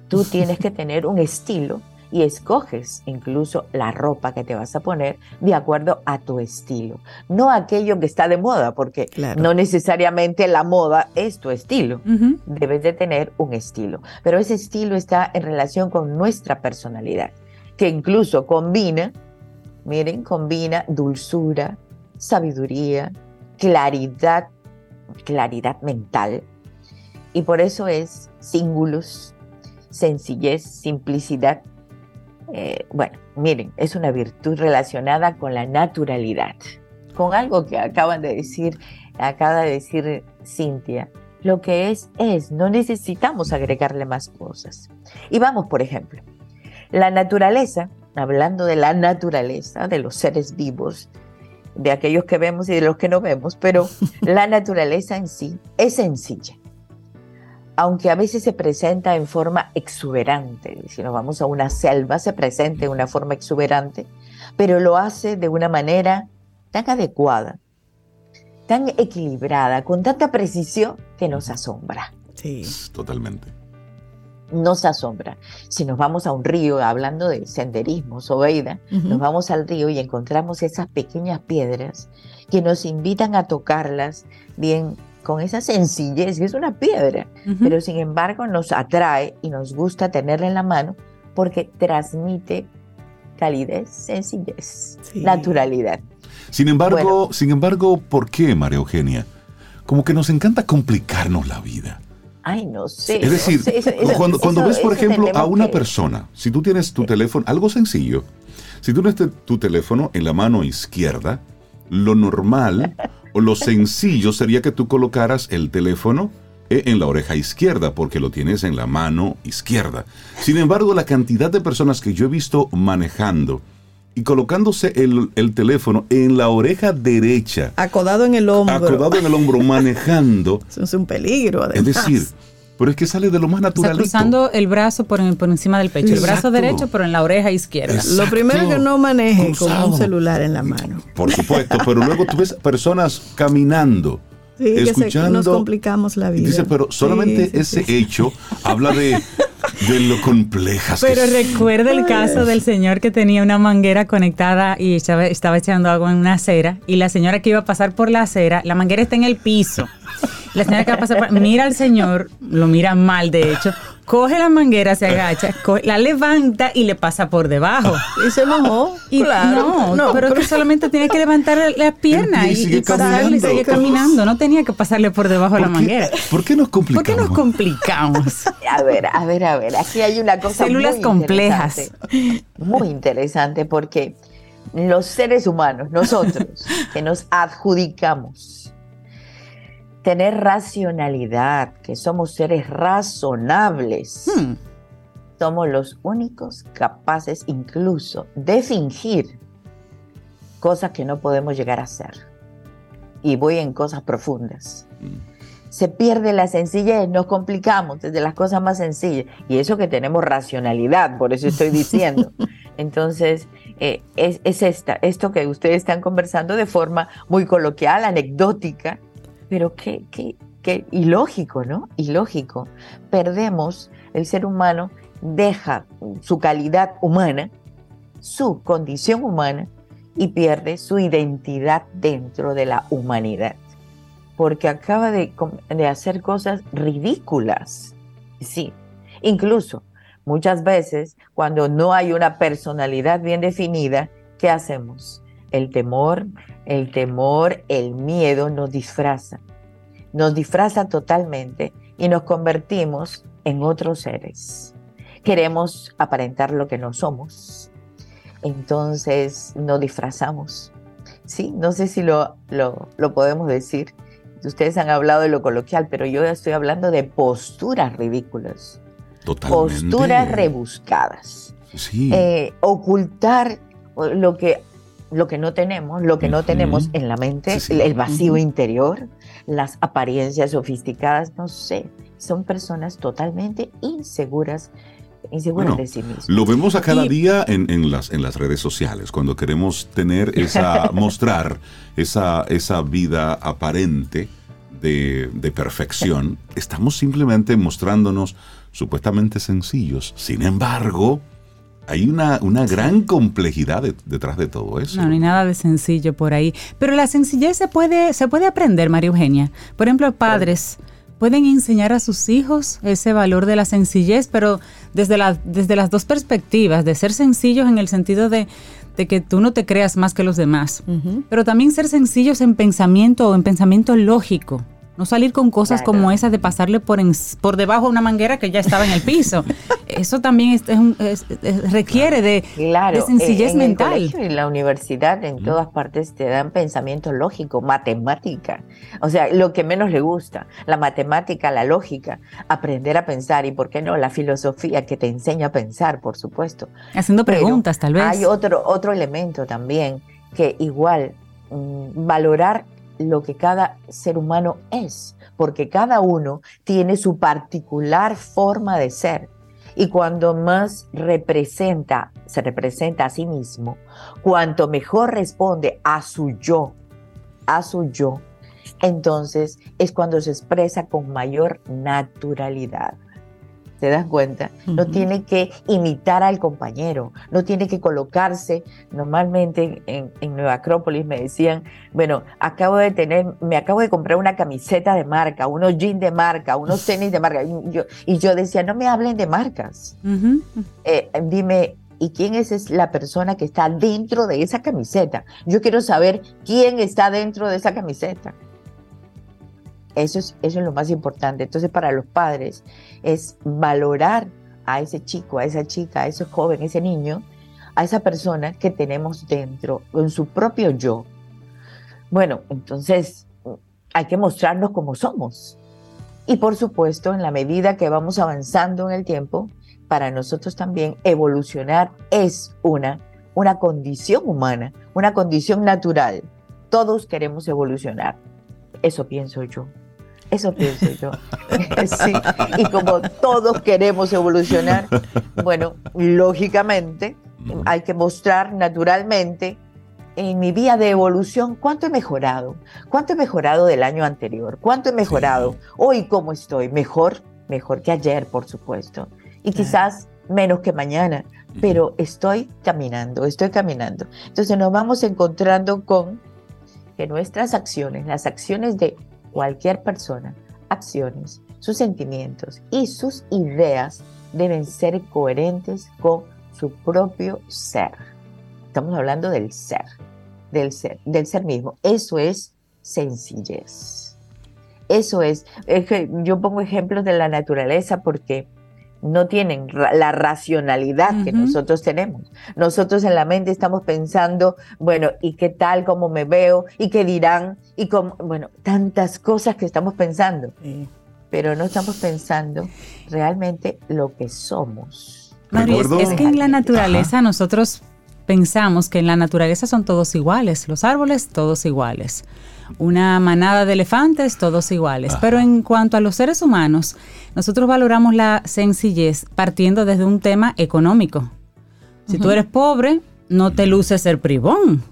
tú tienes que tener un estilo y escoges incluso la ropa que te vas a poner de acuerdo a tu estilo, no aquello que está de moda, porque Claro. no necesariamente la moda es tu estilo. Debes de tener un estilo, pero ese estilo está en relación con nuestra personalidad, que incluso combina, miren, combina dulzura, sabiduría, claridad, claridad mental, y por eso es símbolos, sencillez, simplicidad. Eh, bueno, miren, es una virtud relacionada con la naturalidad, con algo que acaban de decir, acaba de decir Cintia. Lo que es, es, no necesitamos agregarle más cosas. Y vamos, por ejemplo, la naturaleza, hablando de la naturaleza, de los seres vivos, de aquellos que vemos y de los que no vemos, pero la naturaleza en sí es sencilla aunque a veces se presenta en forma exuberante. Si nos vamos a una selva, se presenta en una forma exuberante, pero lo hace de una manera tan adecuada, tan equilibrada, con tanta precisión que nos asombra. Sí. Totalmente. Nos asombra. Si nos vamos a un río, hablando de senderismo, Sobeida, nos vamos al río y encontramos esas pequeñas piedras que nos invitan a tocarlas bien con esa sencillez, que es una piedra, pero sin embargo nos atrae y nos gusta tenerla en la mano porque transmite calidez, sencillez, Sí. naturalidad. Sin embargo, Bueno. sin embargo, ¿por qué, María Eugenia? Como que nos encanta complicarnos la vida. Ay, no sé. Es no decir, sé, eso- eso- cuando, cuando eso- ves, por ejemplo, a una que- persona, si tú tienes tu teléfono, algo sencillo, si tú tienes tu teléfono en la mano izquierda, lo normal lo sencillo sería que tú colocaras el teléfono eh, en la oreja izquierda, porque lo tienes en la mano izquierda. Sin embargo, la cantidad de personas que yo he visto manejando y colocándose el, el teléfono en la oreja derecha, Acodado en el hombro. acodado en el hombro, manejando, Eso es un peligro, es decir, pero es que sale de lo más O sea, cruzando el brazo por, en- por encima del pecho. El brazo derecho, pero en la oreja izquierda. Exacto. Lo primero es que no maneje con un celular en la mano. Por supuesto, pero luego tú ves personas caminando, Sí, que se- escuchando. nos complicamos la vida. dice, pero solamente Sí, sí, ese sí. hecho habla de, de lo complejas que Pero son. recuerda el caso del señor que tenía una manguera conectada y estaba, estaba echando agua en una acera y la señora que iba a pasar por la acera, la manguera está en el piso. La señora que va a pasar por, mira al señor, lo mira mal de hecho, coge la manguera, se agacha, la levanta y le pasa por debajo. Y se mojó. Y claro. no, pero es que solamente tenía que levantar la pierna Y y, sigue y pasarle y caminando. sigue caminando. No tenía que pasarle por debajo de la ¿Por manguera. ¿Por qué nos ¿Por complicamos? qué nos complicamos? A ver, a ver, a ver, aquí hay una cosa Células muy complejas. interesante, Muy interesante porque los seres humanos, nosotros, que nos adjudicamos tener racionalidad, que somos seres razonables, Hmm. somos los únicos capaces incluso de fingir cosas que no podemos llegar a hacer. Y voy en cosas profundas. Se pierde la sencillez, nos complicamos desde las cosas más sencillas. Y eso que tenemos racionalidad, por eso estoy diciendo. Entonces, eh, es, es esta, esto que ustedes están conversando de forma muy coloquial, anecdótica, pero qué, ilógico, ¿no? Ilógico. Perdemos, el ser humano deja su calidad humana, su condición humana, y pierde su identidad dentro de la humanidad, porque acaba de, de hacer cosas ridículas. Sí, incluso muchas veces cuando no hay una personalidad bien definida, ¿qué hacemos? El temor, el temor, el miedo nos disfraza, nos disfraza totalmente y nos convertimos en otros seres. Queremos aparentar lo que no somos, entonces nos disfrazamos. Sí, no sé si lo, lo, podemos decir. Ustedes han hablado de lo coloquial, pero yo estoy hablando de posturas ridículas. Posturas rebuscadas. Sí. Eh, ocultar lo que, lo que no tenemos, lo que no tenemos en la mente, el vacío interior, las apariencias sofisticadas, no sé. Son personas totalmente inseguras inseguras de sí mismos. Lo vemos a cada día en, las, en las redes sociales, cuando queremos tener esa, mostrar esa, esa vida aparente de, de perfección, estamos simplemente mostrándonos supuestamente sencillos. Sin embargo, hay una, una gran complejidad detrás de todo eso. No, no hay nada de sencillo por ahí. Pero la sencillez se puede, se puede aprender, María Eugenia. Por ejemplo, padres pueden enseñar a sus hijos ese valor de la sencillez, pero desde, la, desde las dos perspectivas, de ser sencillos en el sentido de, de que tú no te creas más que los demás, pero también ser sencillos en pensamiento o en pensamiento lógico. No salir con cosas como esas de pasarle por, por debajo de una manguera que ya estaba en el piso. Eso también requiere de, sencillez en mental. El colegio y la universidad en todas partes te dan pensamiento lógico, matemática. O sea, lo que menos le gusta, la matemática, la lógica, aprender a pensar y, ¿por qué no? La filosofía que te enseña a pensar, por supuesto. Haciendo preguntas, tal vez. Hay otro, otro elemento también que igual mm, valorar lo que cada ser humano es, porque cada uno tiene su particular forma de ser. Y cuando más representa, se representa a sí mismo, cuanto mejor responde a su yo, a su yo, entonces es cuando se expresa con mayor naturalidad. ¿Te das cuenta? No tiene que imitar al compañero, no tiene que colocarse. Normalmente en, Nueva Acrópolis me decían, bueno, acabo de tener, me acabo de comprar una camiseta de marca, unos jeans de marca, unos tenis de marca. Y yo, y yo decía, no me hablen de marcas. Eh, dime, ¿y quién es la persona que está dentro de esa camiseta? Yo quiero saber quién está dentro de esa camiseta. Eso es, eso es lo más importante. Entonces, para los padres es valorar a ese chico, a esa chica, a ese joven, ese niño, a esa persona que tenemos dentro, en su propio yo. Bueno, entonces hay que mostrarnos como somos. Y por supuesto, en la medida que vamos avanzando en el tiempo, para nosotros también evolucionar es una, una condición humana, una condición natural. Todos queremos evolucionar. Eso pienso yo. Eso pienso yo. Y como todos queremos evolucionar, bueno, lógicamente hay que mostrar naturalmente en mi vía de evolución cuánto he mejorado, cuánto he mejorado del año anterior, cuánto he mejorado, hoy cómo estoy, mejor, mejor que ayer, por supuesto, y quizás menos que mañana, pero estoy caminando, estoy caminando. Entonces nos vamos encontrando con que nuestras acciones, las acciones de cualquier persona, acciones, sus sentimientos y sus ideas deben ser coherentes con su propio ser. Estamos hablando del ser, del ser, del ser mismo. Eso es sencillez. Eso es, es que yo pongo ejemplos de la naturaleza porque no tienen la racionalidad que nosotros tenemos. Nosotros en la mente estamos pensando, bueno, ¿y qué tal, cómo me veo? ¿Y qué dirán? Y cómo, bueno, tantas cosas que estamos pensando. Pero no estamos pensando realmente lo que somos. Mario, es, que en la naturaleza nosotros pensamos que en la naturaleza son todos iguales, los árboles todos iguales, una manada de elefantes todos iguales, pero en cuanto a los seres humanos, nosotros valoramos la sencillez partiendo desde un tema económico. Si tú eres pobre, no te luce ser privón.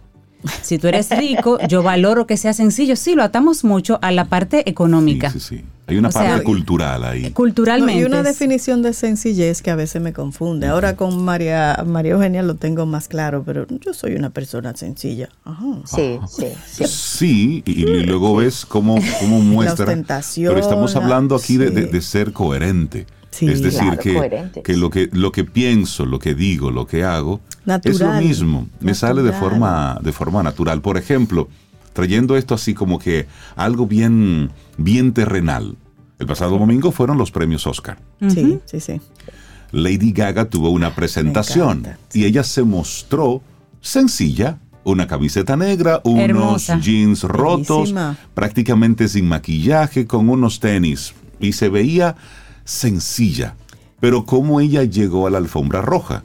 Si tú eres rico, yo valoro que sea sencillo. Sí, lo atamos mucho a la parte económica. Sí, sí, sí. Hay una O parte sea, cultural ahí. Culturalmente. No, y una definición de sencillez que a veces me confunde. Ahora con María, María Eugenia lo tengo más claro, pero yo soy una persona sencilla. Ajá. Sí, sí, sí. Sí, y, y luego ves cómo, cómo muestra. ostentación, Pero estamos hablando aquí de, de- sí. de ser coherente. Sí. es decir, Claro, que, coherente. que, lo que lo que pienso, lo que digo, lo que hago, es lo Natural, mismo. Me sale de forma, de forma natural. Por ejemplo, trayendo esto así como que algo bien, bien terrenal. El pasado domingo fueron los premios Oscar. Sí, sí, sí. Lady Gaga tuvo una presentación encanta, y ella se mostró sencilla, una camiseta negra, unos Hermosa. jeans rotos, Bellísima. prácticamente sin maquillaje, con unos tenis y se veía sencilla. Pero cómo ella llegó a la alfombra roja?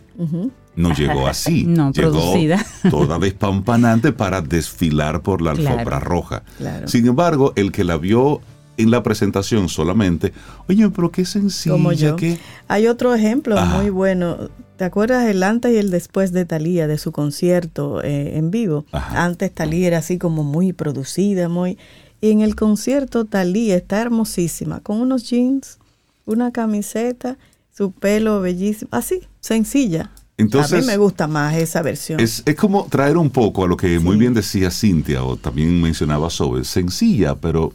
No llegó así. No, llegó producida. toda despampanante para desfilar por la Claro. alfombra roja. Claro. Sin embargo, el que la vio en la presentación solamente, oye, pero qué sencilla, Como yo. qué... Hay otro ejemplo Ajá. muy bueno. ¿Te acuerdas el antes y el después de Talía, de su concierto eh, en vivo? Ajá. Antes Talía era así como muy producida, muy... Y en el concierto Talía está hermosísima, con unos jeans, una camiseta, su pelo bellísimo, así, sencilla. A mí me gusta más esa versión. Es, es como traer un poco a lo que muy bien decía Cintia o también mencionaba Sobe, sencilla, pero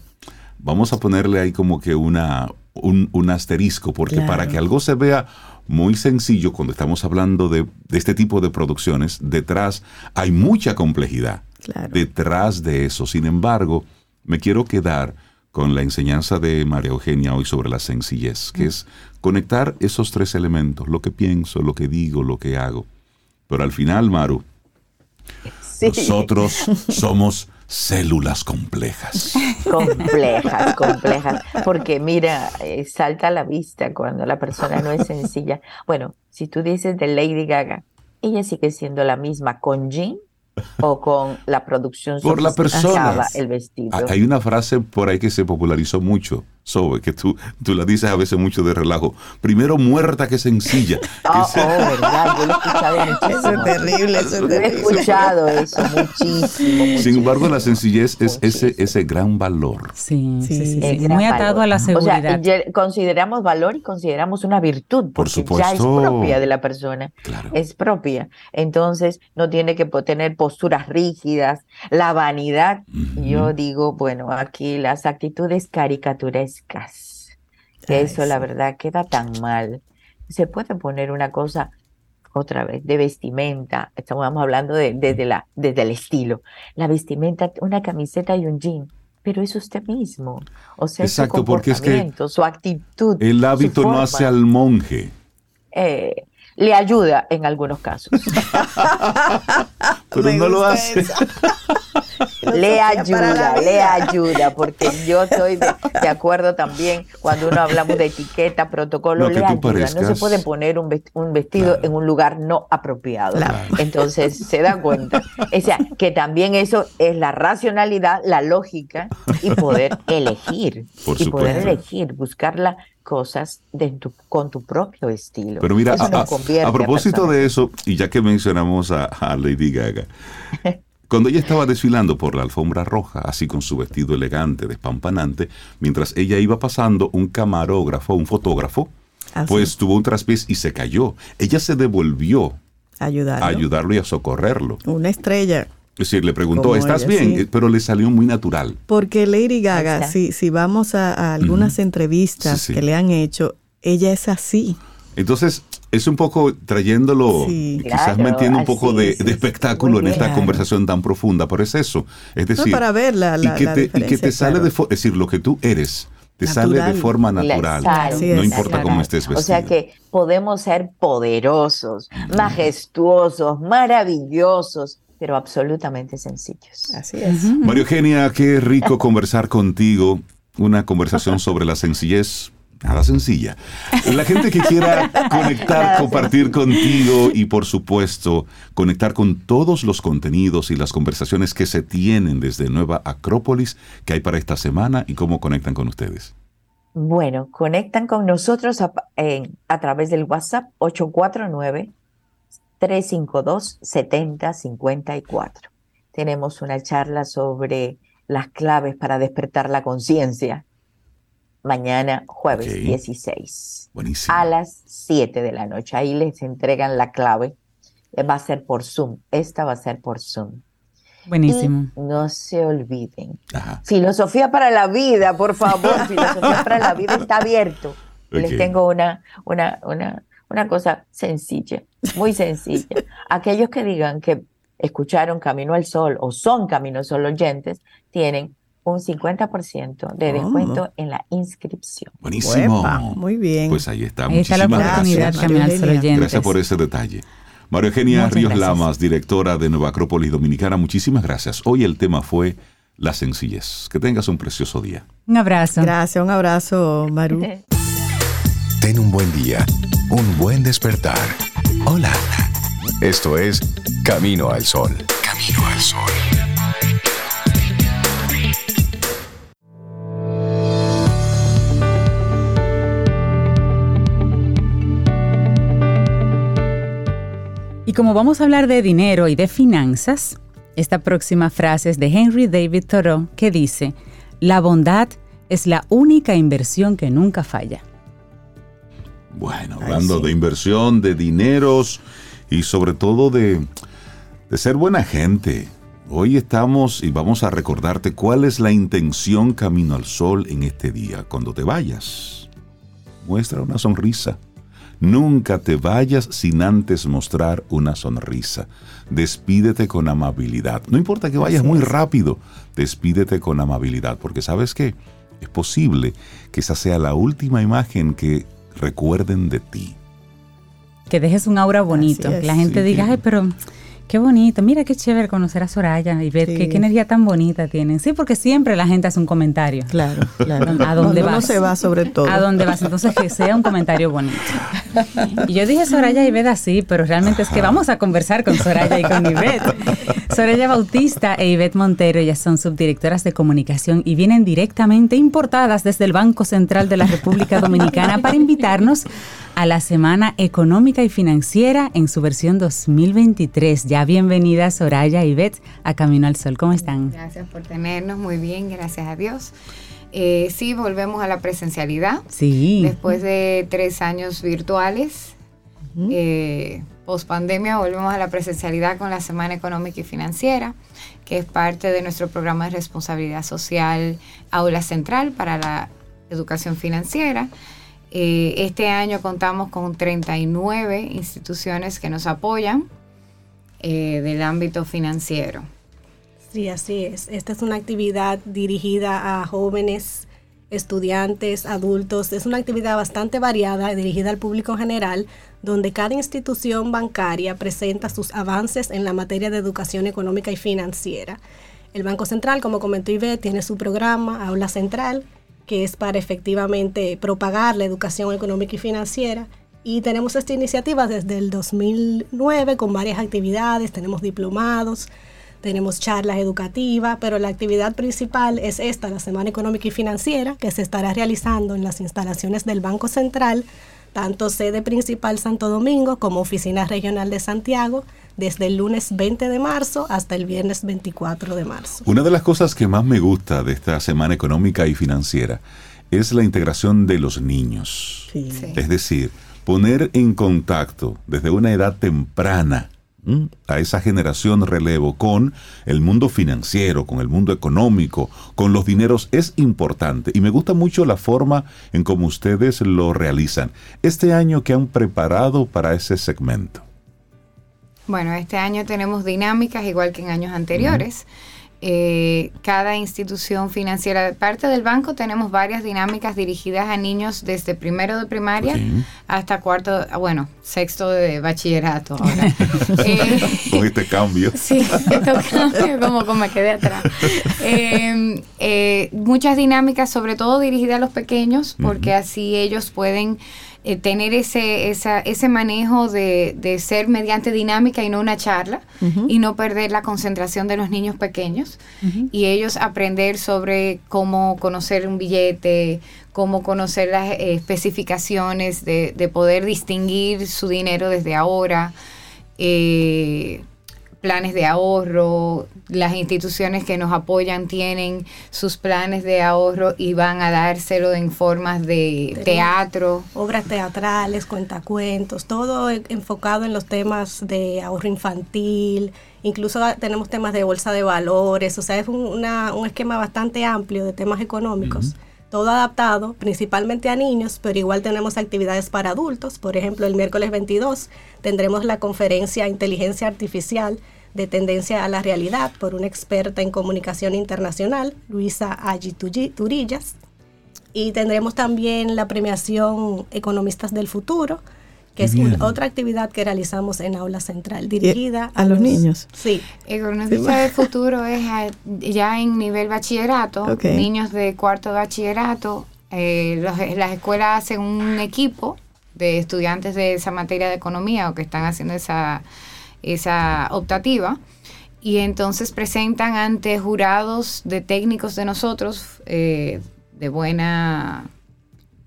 vamos a ponerle ahí como que una, un, un asterisco, porque Claro. para que algo se vea muy sencillo cuando estamos hablando de, de este tipo de producciones, detrás hay mucha complejidad. Claro. Detrás de eso, sin embargo, me quiero quedar con la enseñanza de María Eugenia hoy sobre la sencillez, que es conectar esos tres elementos, lo que pienso, lo que digo, lo que hago. Pero al final, Maru, Sí. nosotros somos células complejas. complejas, complejas, porque mira, eh, salta a la vista cuando la persona no es sencilla. Bueno, si tú dices de Lady Gaga, ella sigue siendo la misma con jean o con la producción Por la persona. el vestido. Hay una frase por ahí que se popularizó mucho, Sobe, que tú, tú la dices a veces mucho de relajo. Primero muerta que sencilla. Oh, Que oh, se- verdad, yo lo he escuchado muchísimo. Eso es terrible, eso es he escuchado eso muchísimo. Sin embargo, la sencillez es ese, Muchísimo. ese gran valor. Sí, sí, sí, sí. Muy atado valor. a la O seguridad. sea, ya consideramos valor y consideramos una virtud, Por porque ya es supuesto. propia de la persona, Claro. es propia. Entonces, no tiene que tener posturas rígidas, la vanidad. Yo digo, bueno, aquí las actitudes que Ay, eso la verdad queda tan mal. Se puede poner una cosa otra vez, de vestimenta, estamos hablando de, desde, la, desde el estilo, la vestimenta, una camiseta y un jean, pero es usted mismo, o sea, Exacto, su porque es que comportamiento, su actitud, El hábito no hace al monje. eh, le ayuda en algunos casos, Pero Me no lo hace. le la ayuda, le ayuda, porque yo estoy de, de acuerdo también cuando uno hablamos de etiqueta, protocolo, No, le ayuda, no se puede poner un, vest- un vestido Claro. en un lugar no apropiado. Claro. Entonces se da cuenta. O sea, que también eso es la racionalidad, la lógica y poder elegir. Por y poder elegir, buscar las cosas de tu- con tu propio estilo. Pero mira, a, propósito de eso, y ya que mencionamos a, a Lady Gaga, cuando ella estaba desfilando por la alfombra roja, así con su vestido elegante, despampanante, mientras ella iba pasando, un camarógrafo, un fotógrafo, Así, pues tuvo un traspiés y se cayó. Ella se devolvió ayudarlo. a ayudarlo y a socorrerlo. Una estrella. Es decir, le preguntó, ¿estás ella, bien? sí. Pero le salió muy natural. Porque Lady Gaga, si, si vamos a, a algunas entrevistas Sí, sí. que le han hecho, ella es así. Entonces, es un poco trayéndolo, Sí. quizás Claro, metiendo un poco así, de, sí, de espectáculo en esta conversación tan profunda, pero es eso. Es No, decir, para ver la, la, y, que la te, y que te sale claro. de forma, es decir, lo que tú eres, te sale de Natural. forma natural. sale, no es. importa natural. cómo estés vestido. O sea que podemos ser poderosos, majestuosos, maravillosos, pero absolutamente sencillos. Así es. María Eugenia, qué rico conversar contigo. Una conversación sobre la sencillez. Nada sencilla. La gente que quiera conectar, compartir contigo y por supuesto conectar con todos los contenidos y las conversaciones que se tienen desde Nueva Acrópolis que hay para esta semana y cómo conectan con ustedes. Bueno, conectan con nosotros a, a través del WhatsApp 352-7054. Tenemos una charla sobre las claves para despertar la conciencia. Mañana, jueves Ok. 16, Buenísimo. a las 7 de la noche. Ahí les entregan la clave. Eh, Va a ser por Zoom. Esta va a ser por Zoom. Buenísimo. Y no se olviden. Ajá. Filosofía para la vida, por favor. Filosofía para la vida está abierto. Les tengo una, una, una, una cosa sencilla, muy sencilla. Aquellos que digan que escucharon Camino al Sol o son Camino al Sol oyentes, tienen un 50% de ¿Cómo? descuento en la inscripción. Buenísimo. Uepa, muy bien. Pues ahí está. Ahí está la Muchísimas oportunidad, gracias. Camino al Sol oyentes. Gracias por ese detalle. María Eugenia Muchas Ríos gracias. Lamas, directora de Nueva Acrópolis Dominicana, muchísimas gracias. Hoy el tema fue la sencillez. Que tengas un precioso día. Un abrazo. Gracias, un abrazo, Maru. Ten un buen día, un buen despertar. Hola. Esto es Camino al Sol. Camino al Sol. Y como vamos a hablar de dinero y de finanzas, esta próxima frase es de Henry David Thoreau que dice, la bondad es la única inversión que nunca falla. Bueno, hablando de inversión, de dineros y sobre todo de, de ser buena gente. Hoy estamos y vamos a recordarte cuál es la intención Camino al Sol en este día. Cuando te vayas, muestra una sonrisa. Nunca te vayas sin antes mostrar una sonrisa. Despídete con amabilidad. No importa que vayas muy rápido, despídete con amabilidad, porque sabes qué, es posible que esa sea la última imagen que recuerden de ti. Que dejes un aura bonito, que la gente Sí, diga, que- ay, pero qué bonito, mira qué chévere conocer a Soraya y ver Sí. qué, qué energía tan bonita tienen. Sí, porque siempre la gente hace un comentario. Claro, claro. ¿A dónde vas? se va sobre todo. ¿A dónde vas? Entonces que sea un comentario bonito. Y yo dije Soraya y Ivette así, pero realmente es que vamos a conversar con Soraya y con Ivette. Soraya Bautista e Ivette Montero, ellas son subdirectoras de comunicación y vienen directamente importadas desde el Banco Central de la República Dominicana para invitarnos a la Semana Económica y Financiera en su versión 2023. Ya bienvenidas Soraya y Ivette a Camino al Sol. ¿Cómo están? Gracias por tenernos, muy bien, gracias a Dios. Eh, sí, volvemos a la presencialidad Sí. después de tres años virtuales. Eh, Post pandemia volvemos a la presencialidad con la Semana Económica y Financiera, que es parte de nuestro programa de responsabilidad social Aula Central para la educación financiera. Eh, este año contamos con 39 instituciones que nos apoyan eh, del ámbito financiero. Sí, así es. Esta es una actividad dirigida a jóvenes, estudiantes, adultos. Es una actividad bastante variada, dirigida al público en general, donde cada institución bancaria presenta sus avances en la materia de educación económica y financiera. El Banco Central, como comentó Ivette, tiene su programa Aula Central, que es para efectivamente propagar la educación económica y financiera. Y tenemos esta iniciativa desde el 2009 con varias actividades, tenemos diplomados, tenemos charlas educativas, pero la actividad principal es esta, la Semana Económica y Financiera, que se estará realizando en las instalaciones del Banco Central, tanto sede principal Santo Domingo como oficina regional de Santiago, desde el lunes 20 de marzo hasta el viernes 24 de marzo. Una de las cosas que más me gusta de esta semana económica y financiera es la integración de los niños. Sí. Sí. Es decir, poner en contacto desde una edad temprana a esa generación relevo con el mundo financiero, con el mundo económico, con los dineros es importante. Y me gusta mucho la forma en cómo ustedes lo realizan. Este año que han preparado para ese segmento. Bueno, este año tenemos dinámicas igual que en años anteriores. Eh, cada institución financiera, parte del banco, tenemos varias dinámicas dirigidas a niños desde primero de primaria hasta cuarto, ah, bueno, sexto de bachillerato ahora. Eh, Con este cambio. Sí, esto cambia como que me quedé atrás. Eh, eh, muchas dinámicas, sobre todo dirigidas a los pequeños, porque así ellos pueden eh, tener ese, esa, ese manejo de, de ser mediante dinámica y no una charla, y no perder la concentración de los niños pequeños, y ellos aprender sobre cómo conocer un billete, cómo conocer las eh, especificaciones de, de poder distinguir su dinero desde ahora eh, planes de ahorro, las instituciones que nos apoyan tienen sus planes de ahorro y van a dárselo en formas de teatro. Obras teatrales, cuentacuentos, todo e- enfocado en los temas de ahorro infantil, incluso tenemos temas de bolsa de valores, o sea, es un, una- un esquema bastante amplio de temas económicos. Todo adaptado principalmente a niños, pero igual tenemos actividades para adultos. Por ejemplo, el miércoles 22 tendremos la conferencia Inteligencia Artificial de Tendencia a la Realidad por una experta en comunicación internacional, Luisa Tulli- Turillas. Y tendremos también la premiación Economistas del Futuro, que es una- otra actividad que realizamos en Aula Central, dirigida a los niños. Sí. Economista del futuro es a- ya en nivel bachillerato, Ok. niños de cuarto de bachillerato. eh, los- las escuelas hacen un equipo de estudiantes de esa materia de economía o que están haciendo esa, esa optativa y entonces presentan ante jurados de técnicos de nosotros eh, de buena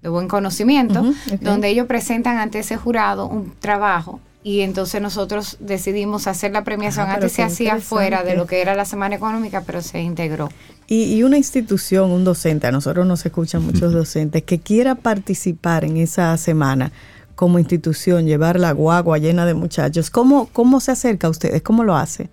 de buen conocimiento, donde ellos presentan ante ese jurado un trabajo y entonces nosotros decidimos hacer la premiación. Ah, Antes se hacía fuera de lo que era la Semana Económica, pero se integró. Y, y una institución, un docente, a nosotros nos escuchan muchos docentes, que quiera participar en esa semana como institución, llevar la guagua llena de muchachos, ¿cómo, cómo se acerca a ustedes? ¿Cómo lo hace?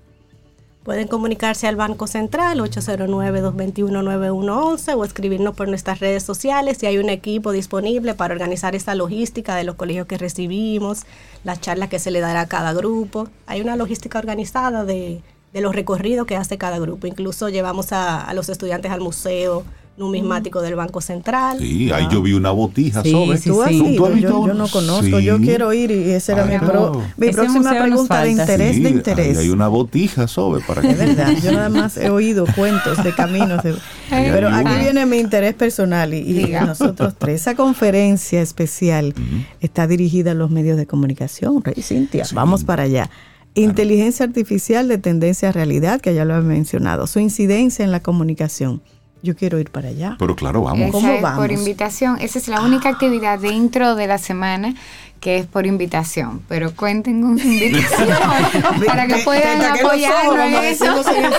Pueden comunicarse al Banco Central 809-221-9111 o escribirnos por nuestras redes sociales si hay un equipo disponible para organizar esta logística de los colegios que recibimos, las charlas que se le dará a cada grupo. Hay una logística organizada de, de los recorridos que hace cada grupo. Incluso llevamos a, a los estudiantes al museo numismático del Banco Central. Sí, ahí yo vi una botija Sí, sobre. sí, ¿Tú has visto Yo- no conozco, Sí. yo quiero ir y esa era mi, pro- próxima pregunta de interés, Sí, de ahí interés. hay una botija sobre para que Es verdad, yo nada más he oído cuentos de caminos. de- Ahí pero aquí viene mi interés personal y, y Diga. nosotros tres. Esa conferencia especial está dirigida a los medios de comunicación, Rey Cintia. Vamos para allá. Inteligencia artificial de tendencia a realidad, que ya lo he mencionado. Su incidencia en la comunicación. Yo quiero ir para allá. Pero claro, vamos. ¿Cómo es por vamos? invitación. Esa es la única actividad dentro de la semana que es por invitación. Pero cuenten con su invitación para que puedan apoyarnos en eso.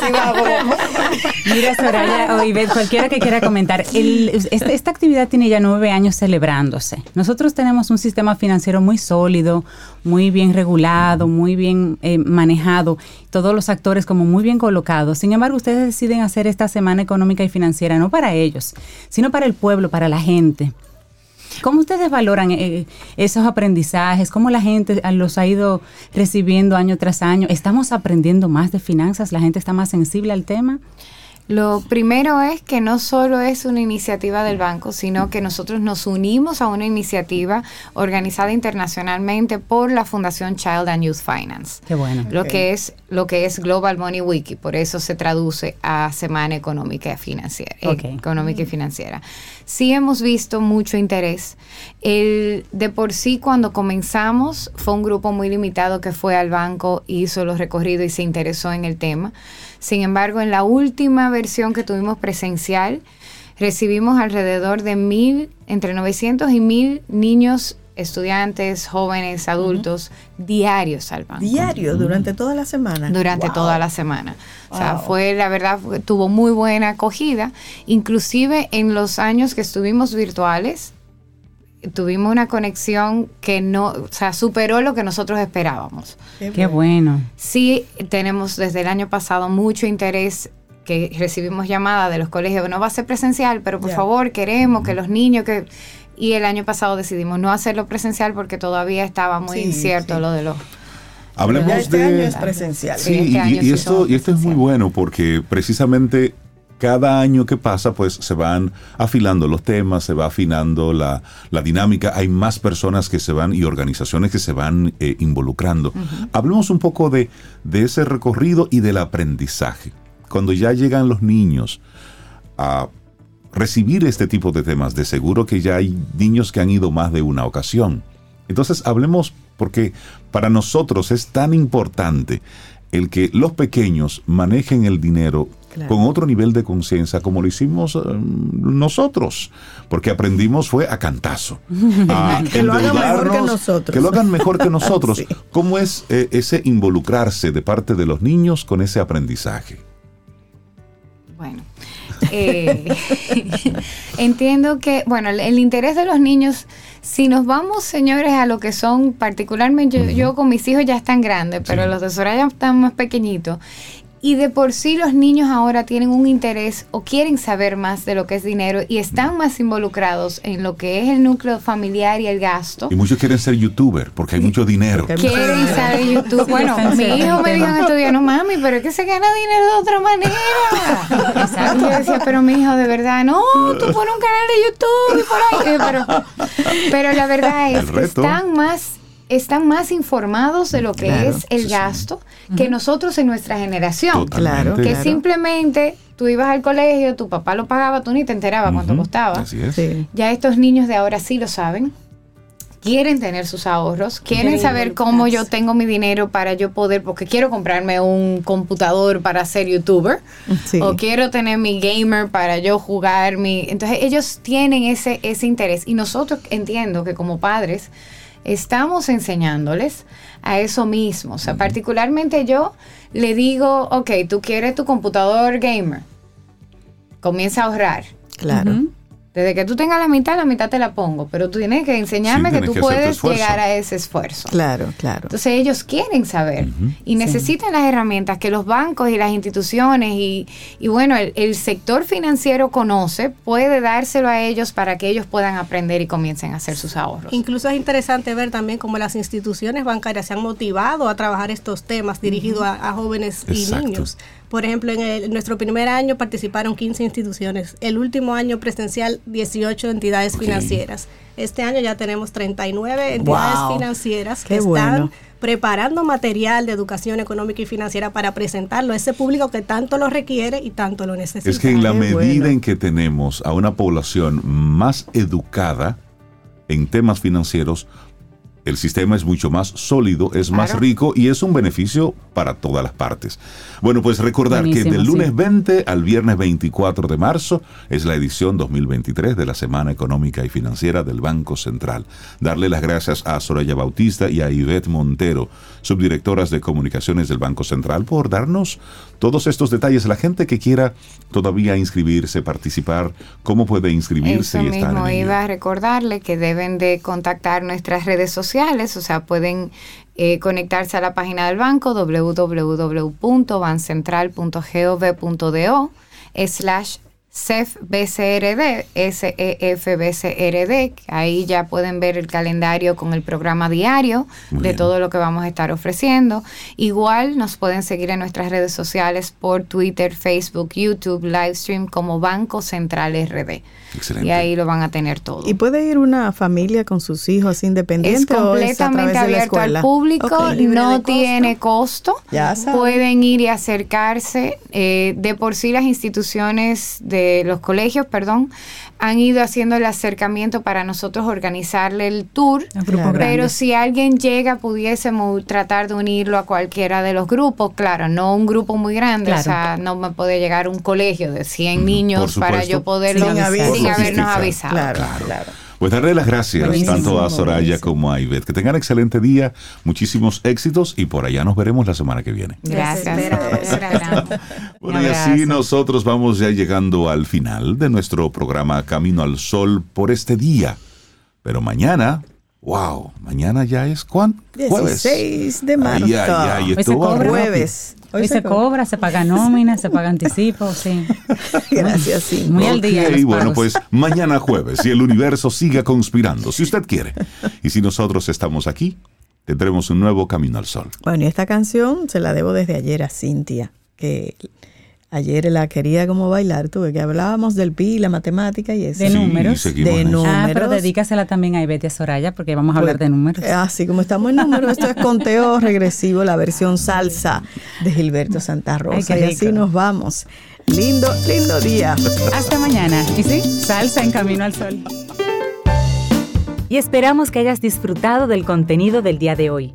Cibao. Mira, Soraya o Ivette, cualquiera que quiera comentar, el- esta, esta actividad tiene ya nueve años celebrándose. Nosotros tenemos un sistema financiero muy sólido, muy bien regulado, muy bien eh, manejado, todos los actores como muy bien colocados. Sin embargo, ustedes deciden hacer esta semana económica y financiera no para ellos, sino para el pueblo, para la gente. ¿Cómo ustedes valoran eh, esos aprendizajes? ¿Cómo la gente ah, los ha ido recibiendo año tras año? ¿Estamos aprendiendo más de finanzas? ¿La gente está más sensible al tema? Lo primero es que no solo es una iniciativa del banco, sino que nosotros nos unimos a una iniciativa organizada internacionalmente por la Fundación Child and Youth Finance. Qué bueno. Lo que es lo que es Global Money Wiki, por eso se traduce a Semana Económica y Financiera. eh, Ok. económica y Financiera. Sí hemos visto mucho interés. El, de por sí, cuando comenzamos, fue un grupo muy limitado que fue al banco, hizo los recorridos y se interesó en el tema. Sin embargo, en la última versión que tuvimos presencial, recibimos alrededor de mil, entre 900 y mil niños, estudiantes, jóvenes, adultos, diarios al banco Diario, durante toda la semana. durante Wow. toda la semana. O sea, fue, la verdad, tuvo muy buena acogida. Inclusive en los años que estuvimos virtuales, tuvimos una conexión que no, o sea, superó lo que nosotros esperábamos. Qué bueno. Sí, tenemos desde el año pasado mucho interés que recibimos llamadas de los colegios, no va a ser presencial, pero por favor queremos que los niños que... Y el año pasado decidimos no hacerlo presencial porque todavía estaba muy Sí, incierto sí. lo de los... Hablemos este de... año es presencial. Sí, este y- año y, sí esto, y esto es muy bueno porque precisamente cada año que pasa, pues se van afilando los temas, se va afinando la, la dinámica, hay más personas que se van y organizaciones que se van eh, involucrando. Hablemos un poco de, de ese recorrido y del aprendizaje. Cuando ya llegan los niños a recibir este tipo de temas, de seguro que ya hay niños que han ido más de una ocasión. Entonces hablemos porque para nosotros es tan importante el que los pequeños manejen el dinero con otro nivel de conciencia, como lo hicimos eh, nosotros, porque aprendimos fue a cantazo. A Que lo hagan mejor que nosotros. Que lo hagan mejor que nosotros. Sí. ¿Cómo es eh, ese involucrarse de parte de los niños con ese aprendizaje? Bueno, eh, entiendo que, bueno, el, el interés de los niños, si nos vamos, señores, a lo que son, particularmente yo, yo con mis hijos ya están grandes, pero los de Soraya están más pequeñitos. Y de por sí los niños ahora tienen un interés o quieren saber más de lo que es dinero y están más involucrados en lo que es el núcleo familiar y el gasto. Y muchos quieren ser youtuber porque hay mucho dinero. Quieren saber YouTube. Bueno, mi hijo me dijo en estos días, no mami, pero es que se gana dinero de otra manera. Exacto. Y yo decía, pero mi hijo, de verdad, no, tú pones un canal de YouTube y por ahí. Pero, pero la verdad es que están más, están más informados de lo que Claro, es el gasto que nosotros en nuestra generación. Totalmente. Que Claro. simplemente tú ibas al colegio, tu papá lo pagaba, tú ni te enterabas cuánto Ujú, costaba. Así es. Sí. Ya estos niños de ahora sí lo saben. Quieren tener sus ahorros, quieren saber cómo yo tengo mi dinero para yo poder, porque quiero comprarme un computador para ser youtuber, Sí. o quiero tener mi gamer para yo jugar mi... Entonces ellos tienen ese, ese interés y nosotros entiendo que como padres estamos enseñándoles a eso mismo. O sea, particularmente yo le digo, ok, tú quieres tu computador gamer, comienza a ahorrar. Claro. Desde que tú tengas la mitad, la mitad te la pongo, pero tú tienes que enseñarme Sí, que tú que puedes llegar a ese esfuerzo. Claro, claro. Entonces ellos quieren saber y necesitan las herramientas que los bancos y las instituciones y, y bueno, el, el sector financiero conoce, puede dárselo a ellos para que ellos puedan aprender y comiencen a hacer sus ahorros. Incluso es interesante ver también cómo las instituciones bancarias se han motivado a trabajar estos temas dirigidos a, a jóvenes y niños. Por ejemplo, en, el- en nuestro primer año participaron 15 instituciones. El último año presencial, 18 entidades financieras. Este año ya tenemos 39 entidades Wow. financieras Qué que bueno. están preparando material de educación económica y financiera para presentarlo a ese público que tanto lo requiere y tanto lo necesita. Es que en la Qué medida bueno. en que tenemos a una población más educada en temas financieros, el sistema es mucho más sólido, es más rico y es un beneficio para todas las partes. Bueno, pues recordar que del lunes sí. 20 al viernes 24 de marzo es la edición 2023 de la Semana Económica y Financiera del Banco Central. Darle las gracias a Soraya Bautista y a Ivette Montero, subdirectoras de comunicaciones del Banco Central, por darnos todos estos detalles. La gente que quiera todavía inscribirse, participar, ¿cómo puede inscribirse Eso y estar mismo ello? iba a recordarle que deben de contactar nuestras redes sociales, o sea, pueden eh, conectarse a la página del banco www.bancentral.gov.do slash CEFBCRD, E SEFBCRD, ahí ya pueden ver el calendario con el programa diario Muy de bien. todo lo que vamos a estar ofreciendo. Igual nos pueden seguir en nuestras redes sociales por Twitter, Facebook, YouTube, Livestream como Banco Central RD. Excelente. Y ahí lo van a tener todo. ¿Y puede ir una familia con sus hijos Es independiente o es a través completamente de la abierto al escuela? público, no costo. tiene costo. Ya saben. Pueden ir y acercarse. Eh, de por sí las instituciones de los colegios, perdón, han ido haciendo el acercamiento para nosotros organizarle el tour. El grupo Claro. grande. Pero si alguien llega, pudiésemos tratar de unirlo a cualquiera de los grupos. Claro, no un grupo muy grande. Claro. O sea, no me puede llegar un colegio de 100 niños por para yo poderlo Sin sin, aviso. Habernos avisado. Claro, claro. Pues darle las gracias Buenísimo, tanto a Soraya buenísimo. como a Ivette. Que tengan excelente día, muchísimos éxitos y por allá nos veremos la semana que viene. Gracias. Bueno, y así nosotros vamos ya llegando al final de nuestro programa Camino al Sol por este día. Pero mañana, wow, mañana ya es ¿cuándo? Jueves. 16 de marzo. Ay, ay, ay, esto se va. Jueves. Hoy se cobra, se paga nómina, se paga anticipo, sí. Gracias, sí. Muy al día. Ok, los bueno, pues mañana jueves y el universo siga conspirando, si usted quiere. Y si nosotros estamos aquí, tendremos un nuevo Camino al Sol. Bueno, y esta canción se la debo desde ayer a Cintia, que ayer la quería como bailar, tuve que hablábamos del pi, la matemática y eso. De Sí, números. seguimos De eso. Ah, pero números. dedícasela también a Ivette y a Soraya porque vamos a hablar de números. Así como estamos en números, esto es conteo regresivo, la versión salsa de Gilberto Santa Rosa. Ay, y así nos vamos. Lindo, lindo día. Hasta mañana. Y sí, salsa en Camino al Sol. Y esperamos que hayas disfrutado del contenido del día de hoy.